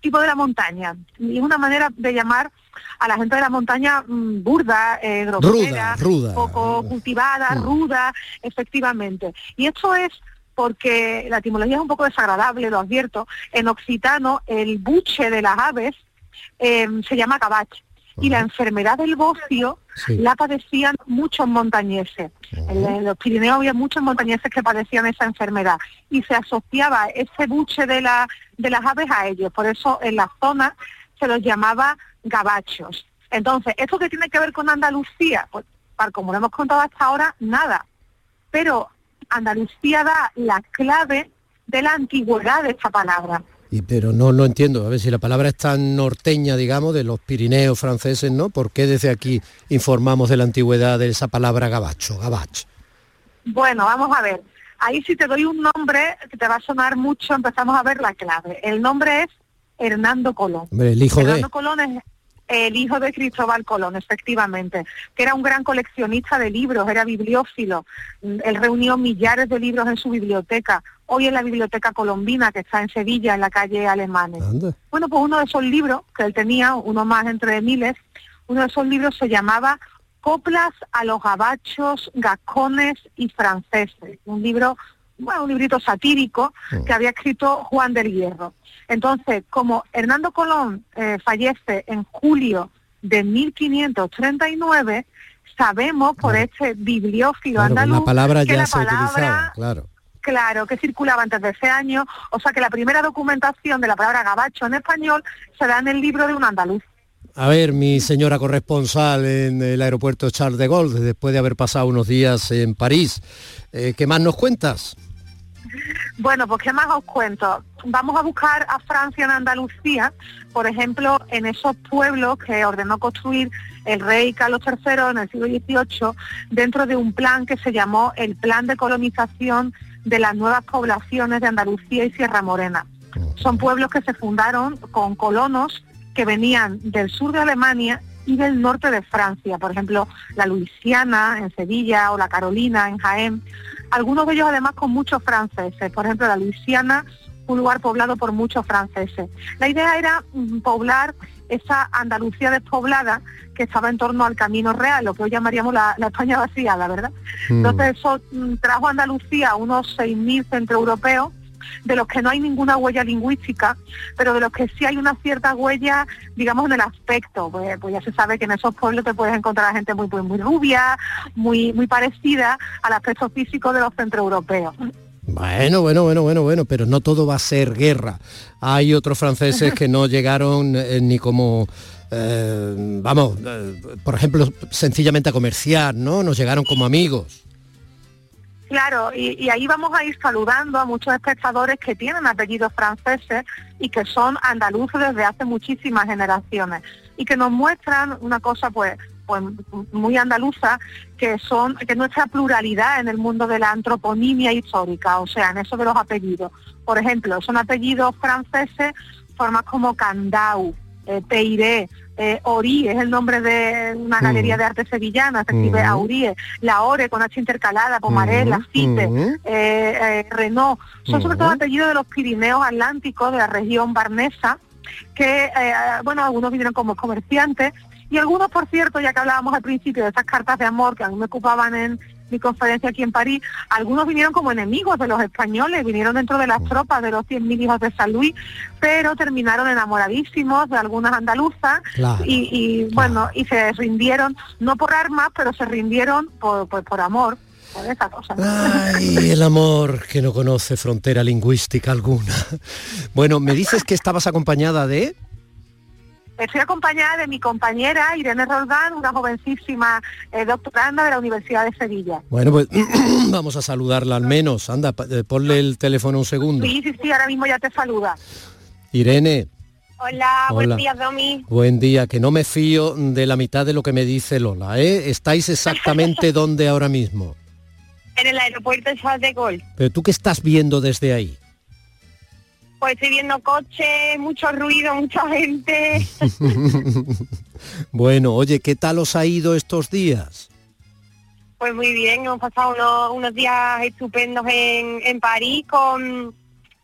tipo de la montaña. Y es una manera de llamar a la gente de la montaña mm, burda, eh, grosera, ruda, poco cultivada, ruda, efectivamente. Y esto es porque la etimología es un poco desagradable, lo advierto. En occitano, el buche de las aves em, se llama cabach. Y la enfermedad del bocio la padecían muchos montañeses. En, los Pirineos había muchos montañeses que padecían esa enfermedad. Y se asociaba ese buche de, la, de las aves a ellos. Por eso en la zona se los llamaba gabachos. Entonces, ¿esto qué tiene que ver con Andalucía? Pues, para, como lo hemos contado hasta ahora, nada. Pero Andalucía da la clave de la antigüedad de esta palabra. Y, pero no lo entiendo, a ver si la palabra es tan norteña, digamos, de los Pirineos franceses, ¿no? ¿Por qué desde aquí informamos de la antigüedad de esa palabra gabacho, gabach? Bueno, vamos a ver. Ahí si te doy un nombre que te va a sonar mucho, empezamos a ver la clave. El nombre es Hernando Colón. el hijo Hernando Colón es el hijo de Cristóbal Colón, efectivamente, que era un gran coleccionista de libros, era bibliófilo. Él reunió millares de libros en su biblioteca. Hoy en la Biblioteca Colombina, que está en Sevilla, en la calle Alemanes. Bueno, pues uno de esos libros que él tenía, uno más entre miles, uno de esos libros se llamaba Coplas a los gabachos, gascones y franceses. Un libro, bueno, un librito satírico que había escrito Juan del Hierro. Entonces, como Hernando Colón eh, fallece en julio de 1539, sabemos por este bibliófilo andaluz la palabra ya que la se palabra, claro. Claro, que circulaba antes de ese año, o sea que la primera documentación de la palabra gabacho en español se da en el libro de un andaluz. A ver, mi señora corresponsal en el aeropuerto Charles de Gaulle, después de haber pasado unos días en París, eh, ¿qué más nos cuentas? Bueno, pues ¿qué más os cuento? Vamos a buscar a Francia en Andalucía, por ejemplo, en esos pueblos que ordenó construir el rey Carlos III en el siglo XVIII, dentro de un plan que se llamó el Plan de Colonización de las Nuevas Poblaciones de Andalucía y Sierra Morena. Son pueblos que se fundaron con colonos que venían del sur de Alemania y del norte de Francia, por ejemplo, la Luisiana en Sevilla o la Carolina en Jaén algunos de ellos además con muchos franceses, por ejemplo la Luisiana, un lugar poblado por muchos franceses. La idea era mm, poblar esa Andalucía despoblada que estaba en torno al Camino Real, lo que hoy llamaríamos la, España vaciada, ¿verdad? Mm. Entonces eso mm, trajo a Andalucía unos 6.000 centroeuropeos de los que no hay ninguna huella lingüística, pero de los que sí hay una cierta huella, digamos, en el aspecto. Pues, pues ya se sabe que en esos pueblos te puedes encontrar gente muy, muy, muy rubia, muy, muy parecida al aspecto físico de los centroeuropeos. Bueno, bueno, bueno, bueno, bueno, pero no todo va a ser guerra. Hay otros franceses que no llegaron eh, ni como eh, vamos, eh, por ejemplo, sencillamente a comerciar, ¿no? Nos llegaron como amigos. Claro, y, ahí vamos a ir saludando a muchos espectadores que tienen apellidos franceses y que son andaluces desde hace muchísimas generaciones y que nos muestran una cosa pues pues muy andaluza que son que nuestra pluralidad en el mundo de la antroponimia histórica, o sea, en eso de los apellidos. Por ejemplo, son apellidos franceses, formas como Candau, eh, Peiré, eh, Ori es el nombre de una galería de arte sevillana, se escribe Aurie, La Ore con H intercalada, Pomaré, La Cite, eh, eh, Renault, son sobre todo apellidos de los Pirineos Atlánticos, de la región barnesa, que, bueno, algunos vinieron como comerciantes, y algunos, por cierto, ya que hablábamos al principio de esas cartas de amor que a mí me ocupaban en, mi conferencia aquí en París, algunos vinieron como enemigos de los españoles, vinieron dentro de las tropas de los 100.000 hijos de San Luis, pero terminaron enamoradísimos de algunas andaluzas y, bueno, y se rindieron, no por armas, pero se rindieron por, por, amor. Por esa cosa. Ay, el amor que no conoce frontera lingüística alguna. Bueno, me dices que estabas acompañada de... Estoy acompañada de mi compañera Irene Roldán, una jovencísima eh, doctoranda de la Universidad de Sevilla. Bueno, pues vamos a saludarla al menos. Anda, eh, ponle el teléfono un segundo. Sí, sí, sí, ahora mismo ya te saluda. Irene. Hola, buen día, Domi. Buen día, que no me fío de la mitad de lo que me dice Lola, ¿eh? ¿Estáis exactamente dónde ahora mismo? En el aeropuerto de Charles de Gaulle. Pero tú qué estás viendo desde ahí? Pues estoy viendo coches, mucho ruido, mucha gente. bueno, oye, ¿qué tal os ha ido estos días? Pues muy bien, hemos pasado unos, unos días estupendos en, en París con,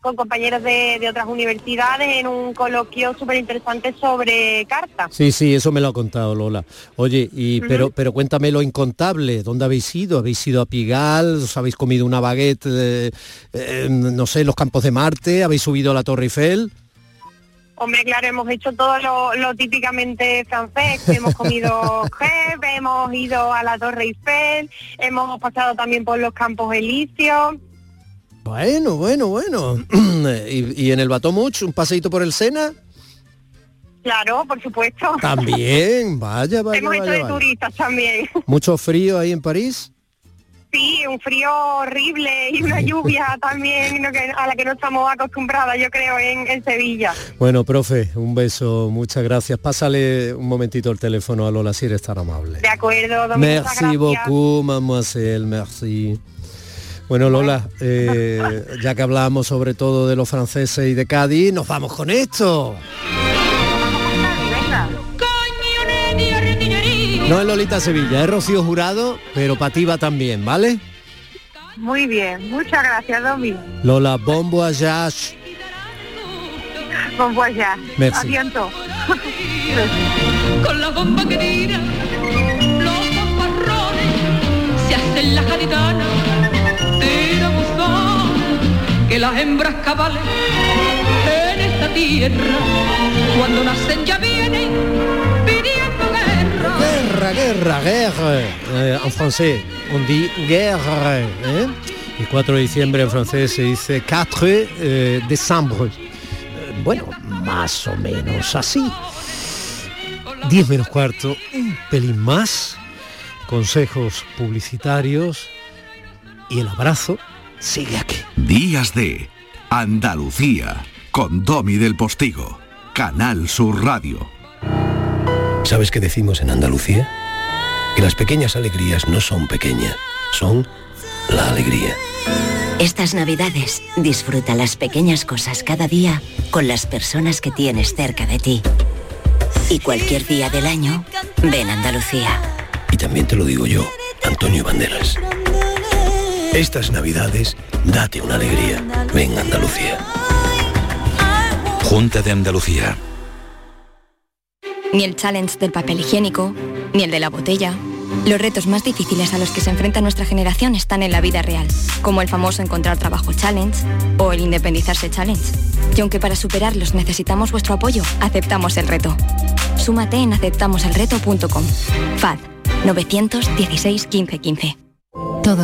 con compañeros de, de, otras universidades en un coloquio súper interesante sobre cartas. Sí, sí, eso me lo ha contado Lola. Oye, y, uh -huh. pero, pero cuéntame lo incontable, ¿dónde habéis ido? ¿Habéis ido a Pigalle? ¿Os habéis comido una baguette, eh, eh, no sé, los campos de Marte? ¿Habéis subido a la Torre Eiffel? Hombre, claro, hemos hecho todo lo, lo típicamente francés, hemos comido crepe, hemos ido a la Torre Eiffel, hemos pasado también por los Campos Elíseos. Bueno, bueno, bueno. ¿Y, ¿Y, en el Batomuch, un paseíto por el Sena? Claro, por supuesto. También, vaya, vaya. Hemos hecho de vaya. turistas también. ¿Mucho frío ahí en París? Sí, un frío horrible y una lluvia también a la que no estamos acostumbradas, yo creo, en, en, Sevilla. Bueno, profe, un beso, muchas gracias. Pásale un momentito el teléfono a Lola si eres tan amable. De acuerdo, don Merci beaucoup, mademoiselle, merci. Bueno, Lola, eh, ya que hablamos sobre todo de los franceses y de Cádiz, nos vamos con esto. No es Lolita Sevilla, es Rocío Jurado, pero para ti va también, ¿vale? Muy bien, muchas gracias, Domi. Lola, bon voyage. Bon voyage. Merci. Asiento. Con la bomba que tira, los fanfarrones se hacen las gaditanas tira buzón, que las hembras cabales en esta tierra, cuando nacen ya vienen pidiendo guerra. Guerra, guerra, guerra. Eh, en francés, on dit guerre. ¿eh? El 4 de diciembre en francés se dice 4 eh, décembre. Eh, bueno, más o menos así. 10 menos cuarto, un pelín más. Consejos publicitarios y el abrazo sigue aquí. Días de Andalucía con Domi del Postigo, Canal Sur Radio. ¿Sabes qué decimos en Andalucía? Que las pequeñas alegrías no son pequeñas, son la alegría. Estas navidades disfruta las pequeñas cosas cada día con las personas que tienes cerca de ti. Y cualquier día del año, ven Andalucía. Y también te lo digo yo, Antonio Banderas. Estas navidades, date una alegría. Ven Andalucía. Junta de Andalucía. Ni el challenge del papel higiénico, ni el de la botella. Los retos más difíciles a los que se enfrenta nuestra generación están en la vida real, como el famoso encontrar trabajo challenge o el independizarse challenge. Y aunque para superarlos necesitamos vuestro apoyo, aceptamos el reto. Súmate en aceptamoselreto.com. FAD 916 15 15.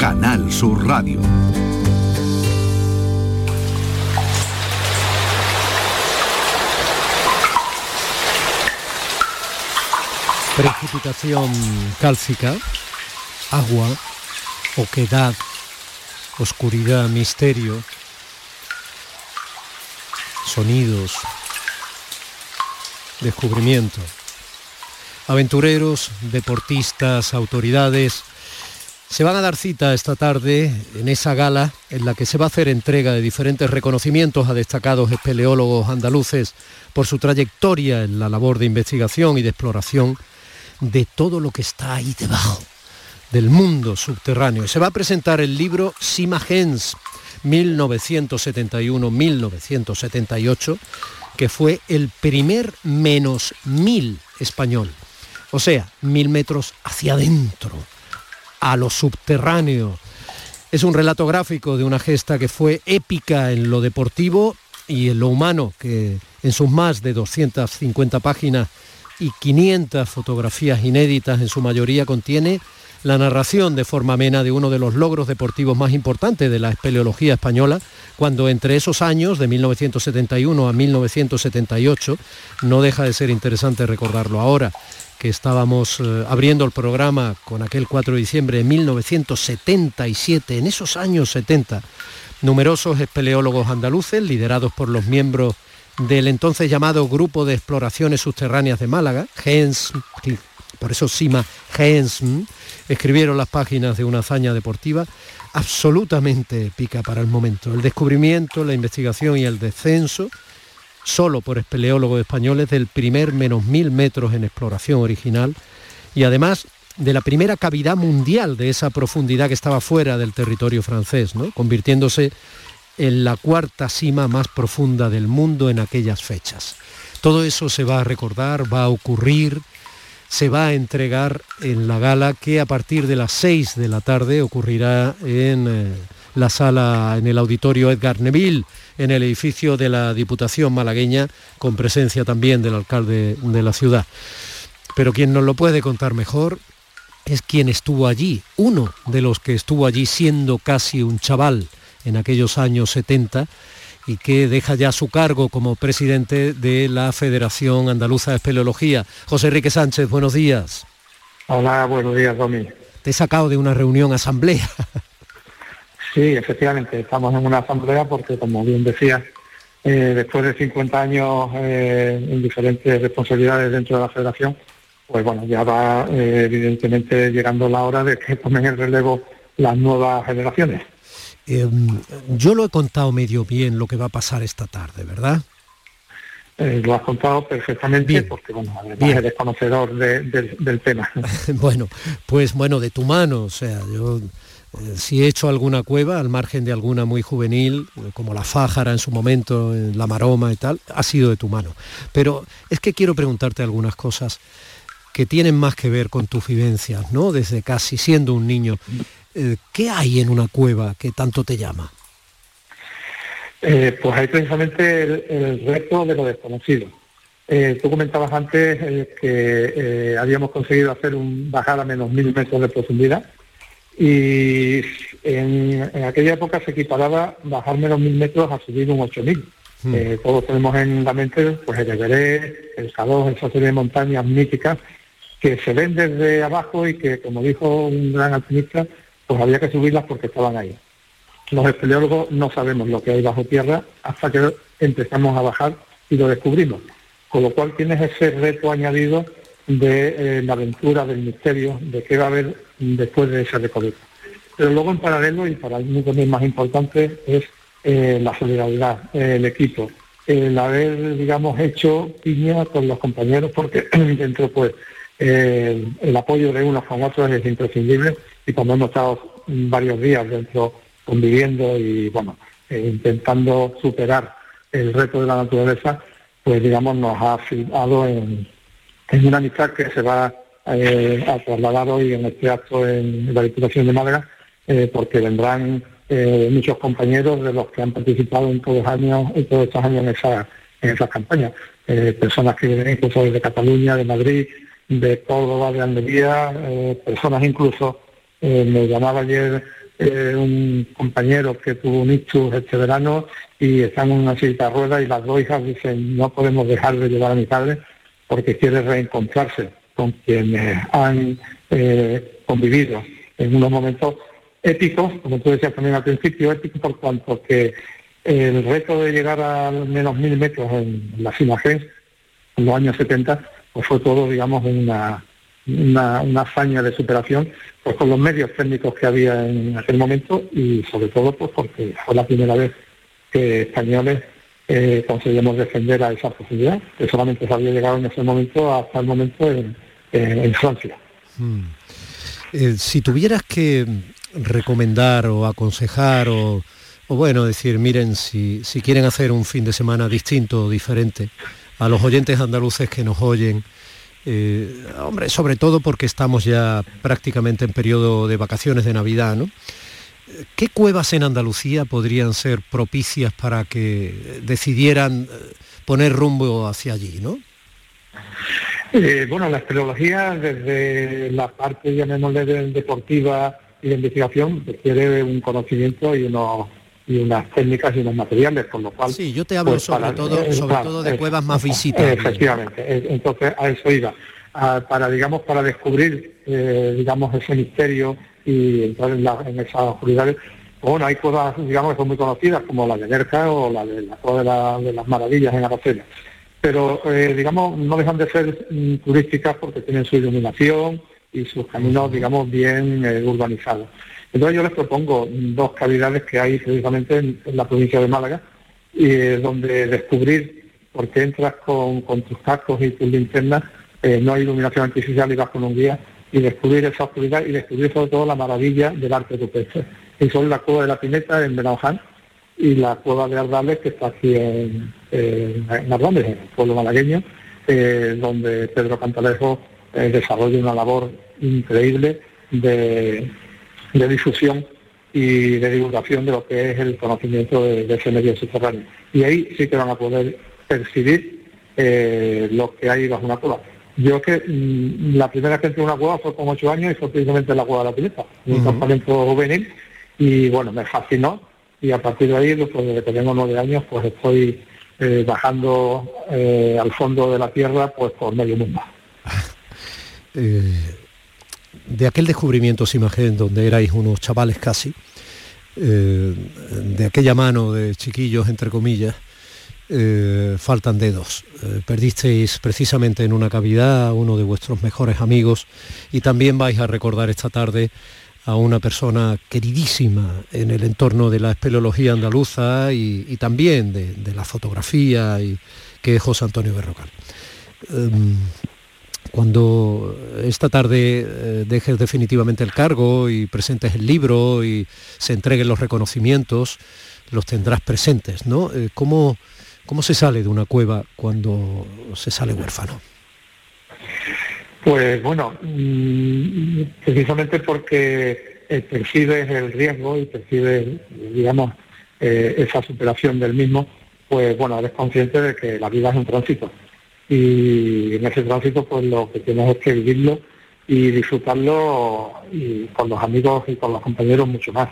Canal Sur Radio. Precipitación cálcica, agua, oquedad, oscuridad, misterio, sonidos, descubrimiento. Aventureros, deportistas, autoridades, se van a dar cita esta tarde en esa gala en la que se va a hacer entrega de diferentes reconocimientos a destacados espeleólogos andaluces por su trayectoria en la labor de investigación y de exploración de todo lo que está ahí debajo del mundo subterráneo. Se va a presentar el libro Sima Gens 1971-1978, que fue el primer menos mil español. O sea, mil metros hacia adentro a lo subterráneo, Es un relato gráfico de una gesta que fue épica en lo deportivo y en lo humano, que en sus más de 250 páginas y 500 fotografías inéditas en su mayoría contiene la narración de forma amena de uno de los logros deportivos más importantes de la espeleología española, cuando entre esos años, de 1971 a 1978, no deja de ser interesante recordarlo ahora, que estábamos eh, abriendo el programa con aquel 4 de diciembre de 1977, en esos años 70, numerosos espeleólogos andaluces, liderados por los miembros del entonces llamado Grupo de Exploraciones Subterráneas de Málaga, GENS, por eso Sima GENS, escribieron las páginas de una hazaña deportiva absolutamente épica para el momento. El descubrimiento, la investigación y el descenso, solo por espeleólogos españoles, del primer menos mil metros en exploración original y además de la primera cavidad mundial de esa profundidad que estaba fuera del territorio francés, ¿no? convirtiéndose en la cuarta cima más profunda del mundo en aquellas fechas. Todo eso se va a recordar, va a ocurrir, se va a entregar en la gala que a partir de las 6 de la tarde ocurrirá en eh, la sala, en el auditorio Edgar Neville, en el edificio de la Diputación malagueña, con presencia también del alcalde de la ciudad. Pero quien nos lo puede contar mejor es quien estuvo allí, uno de los que estuvo allí siendo casi un chaval en aquellos años 70 y que deja ya su cargo como presidente de la Federación Andaluza de Espeleología. José Enrique Sánchez, buenos días. Hola, buenos días, Domi. Te he sacado de una reunión asamblea. Sí, efectivamente, estamos en una asamblea porque, como bien decía, eh, después de 50 años eh, en diferentes responsabilidades dentro de la federación, pues bueno, ya va eh, evidentemente llegando la hora de que tomen el relevo las nuevas generaciones. Em, yo lo he contado medio bien lo que va a pasar esta tarde, ¿verdad? Eh, lo has contado perfectamente porque bueno, además eres conocedor del tema. bueno, pues bueno, de tu mano, o sea, yo eh, si he hecho alguna cueva, al margen de alguna muy juvenil, como la Fájara en su momento, la Maroma y tal, ha sido de tu mano. Pero es que quiero preguntarte algunas cosas que tienen más que ver con tus vivencias, ¿no? Desde casi siendo un niño. Eh, ¿qué hay en una cueva que tanto te llama? Eh, pues hay precisamente el, reto de lo desconocido. Eh, tú comentabas antes que habíamos conseguido hacer un bajar a menos mil metros de profundidad y en, aquella época se equiparaba bajar menos mil metros a subir un 8000. Hmm. todos tenemos en la mente pues el Everest, el K2, esa serie de montañas míticas que se ven desde abajo y que, como dijo un gran alpinista, pues había que subirlas porque estaban ahí. Los espeleólogos no sabemos lo que hay bajo tierra hasta que empezamos a bajar y lo descubrimos. Con lo cual tienes ese reto añadido de eh, la aventura, del misterio, de qué va a haber después de ese recorrido. Pero luego en paralelo, y para mí también más importante, es eh, la solidaridad, el equipo, el haber, digamos, hecho piña con los compañeros, porque dentro, pues, el apoyo de unos con otros es imprescindible y como hemos estado varios días dentro conviviendo y bueno, eh, intentando superar el reto de la naturaleza, pues digamos nos ha afirmado en, una amistad que se va eh, a trasladar hoy en este acto en la Diputación de Málaga, eh, porque vendrán muchos compañeros de los que han participado en todos, años, en todos estos años en esa, en esas campañas, personas que vienen incluso desde Cataluña, de Madrid, de Córdoba, de Andalucía, personas incluso eh, me llamaba ayer eh, un compañero que tuvo un ictus este verano y están en una cita de ruedas y las dos hijas dicen no podemos dejar de llevar a mi padre porque quiere reencontrarse con quienes han eh, convivido en unos momentos épicos, como tú decías también al principio, épicos por cuanto que el reto de llegar a menos mil metros en la cima G, en los años 70, pues fue todo, digamos, una, una, una hazaña de superación pues con los medios técnicos que había en aquel momento y sobre todo pues porque fue la primera vez que españoles eh, conseguimos defender a esa posibilidad, que solamente se había llegado en ese momento hasta el momento en, Francia. Hmm. Eh, si tuvieras que recomendar o aconsejar o, bueno, decir, miren, si, si quieren hacer un fin de semana distinto o diferente, a los oyentes andaluces que nos oyen, eh, hombre, sobre todo porque estamos ya prácticamente en periodo de vacaciones de Navidad, ¿no? ¿Qué cuevas en Andalucía podrían ser propicias para que decidieran eh, poner rumbo hacia allí, no? Eh, bueno, la espeleología desde la parte, llamémosle, deportiva y de investigación requiere un conocimiento y unos y unas técnicas y unos materiales, con lo cual... Sí, yo te hablo pues, sobre, todo, eh, sobre todo de cuevas más visitadas. Efectivamente, entonces a eso iba. para, digamos, para descubrir, digamos, ese misterio y entrar en, la, en esas oscuridades, bueno, hay cosas, digamos, que son muy conocidas, como la de Nerja o la de la de, las Maravillas en Aracena. Pero, eh, digamos, no dejan de ser mm, turísticas porque tienen su iluminación y sus caminos, digamos, bien eh, urbanizados. Entonces yo les propongo dos cavidades que hay precisamente en, la provincia de Málaga, y, eh, donde descubrir, porque entras con, tus cascos y tus linternas, no hay iluminación artificial y vas con un guía, y descubrir esa oscuridad y descubrir sobre todo la maravilla del arte rupestre y son la cueva de la Pineta en Benaján y la cueva de Ardales que está aquí en, en, en el pueblo malagueño, eh, donde Pedro Cantalejo eh, desarrolla una labor increíble de, difusión y de divulgación de lo que es el conocimiento de, ese medio subterráneo. Y ahí sí que van a poder percibir eh, lo que hay bajo una cueva. Yo que mm, la primera que entré en una cueva fue con ocho años y fue precisamente la cueva de la Pineta, un campamento juvenil y bueno, me fascinó y a partir de ahí, pues, desde que tengo nueve años, pues estoy eh, bajando eh, al fondo de la tierra pues por medio mundo. Eh, de aquel descubrimiento, se imagen, donde erais unos chavales casi, de aquella mano de chiquillos, entre comillas, faltan dedos. perdisteis precisamente en una cavidad a uno de vuestros mejores amigos y también vais a recordar esta tarde a una persona queridísima en el entorno de la espeleología andaluza y, también de, la fotografía, y, que es José Antonio Berrocal. Cuando esta tarde eh, dejes definitivamente el cargo y presentes el libro y se entreguen los reconocimientos, los tendrás presentes, ¿no? Eh, ¿Cómo, ¿Cómo se sale de una cueva cuando se sale huérfano? Pues bueno, mm, precisamente porque eh, percibes el riesgo y percibes, digamos, esa superación del mismo, pues bueno, eres consciente de que la vida es un tránsito. Y en ese tránsito, pues lo que tienes es que vivirlo y disfrutarlo y con los amigos y con los compañeros mucho más.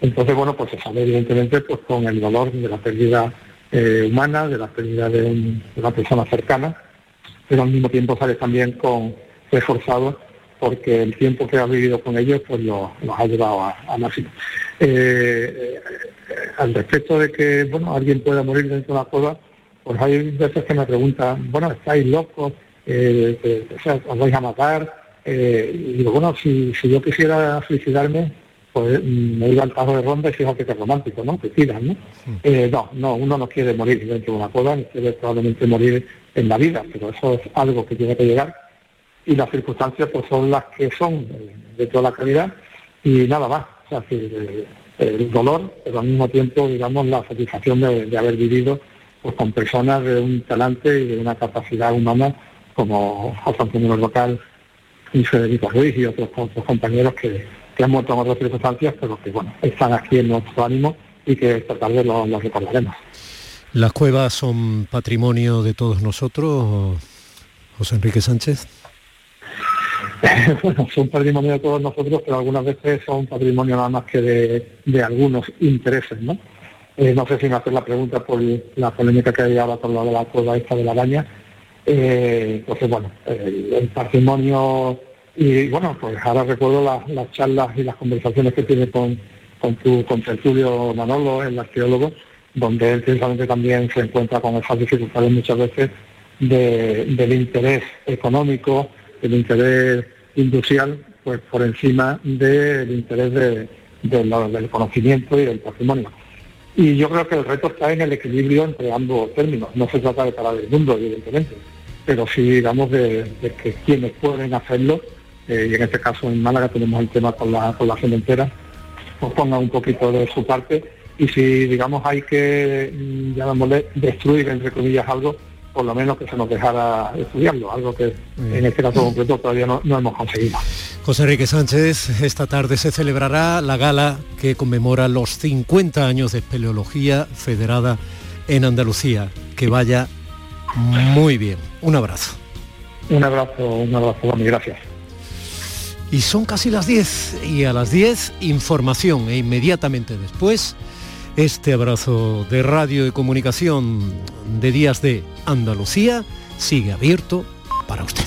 Entonces, bueno, pues se sale evidentemente pues con el dolor de la pérdida eh, humana, de la pérdida de, una persona cercana, pero al mismo tiempo sales también con reforzado porque el tiempo que has vivido con ellos pues los ha llevado a, máximo. Eh, eh, al respecto de que bueno alguien pueda morir dentro de una cueva, pues hay veces que me preguntan, bueno, estáis locos, eh, os vais a matar, y digo, bueno, si, yo quisiera suicidarme, pues mm, me iba al paso de ronda y fíjate que es romántico, ¿no? Que tiran, ¿no? no, no, uno no quiere morir dentro de una cueva, ni quiere probablemente morir en la vida, pero eso es algo que tiene que llegar y las circunstancias pues son las que son de toda la calidad y nada más. O sea, que, el dolor, pero al mismo tiempo, digamos, la satisfacción de, haber vivido pues, con personas de un talante y de una capacidad humana como José Antonio Local y Federico Ruiz y otros, compañeros que, han muerto en otras circunstancias, pero que bueno, están aquí en nuestro ánimo y que esta tarde los lo recordaremos. ¿Las cuevas son patrimonio de todos nosotros, José Enrique Sánchez? bueno, son patrimonio de todos nosotros, pero algunas veces son patrimonio nada más que de, algunos intereses, ¿no? Eh, no sé si me hacer la pregunta por la polémica que hay ahora por lo de la cueva esta de la baña. Eh, entonces, bueno, el, patrimonio, y bueno, pues ahora recuerdo las, charlas y las conversaciones que tiene con, con tu con Tertulio Manolo, el arqueólogo, donde él precisamente también se encuentra con esas dificultades muchas veces del interés económico, el interés industrial pues por encima del interés del conocimiento y del patrimonio. Y yo creo que el reto está en el equilibrio entre ambos términos. No se trata de parar el mundo, evidentemente, pero sí, digamos, de, que quienes pueden hacerlo, eh, y en este caso en Málaga tenemos el tema con la, con la cementera, pues pongan un poquito de su parte y si, digamos, hay que, mm, llamémosle, destruir, entre comillas, algo, por lo menos que se nos dejara estudiarlo, algo que en este caso concreto todavía no, no hemos conseguido. José Enrique Sánchez, esta tarde se celebrará la gala que conmemora los 50 años de espeleología federada en Andalucía. Que vaya muy bien. Un abrazo. Un abrazo, un abrazo, Dani, gracias. Y son casi las 10 y a las 10 información e inmediatamente después este abrazo de radio y comunicación de Días de Andalucía sigue abierto para usted.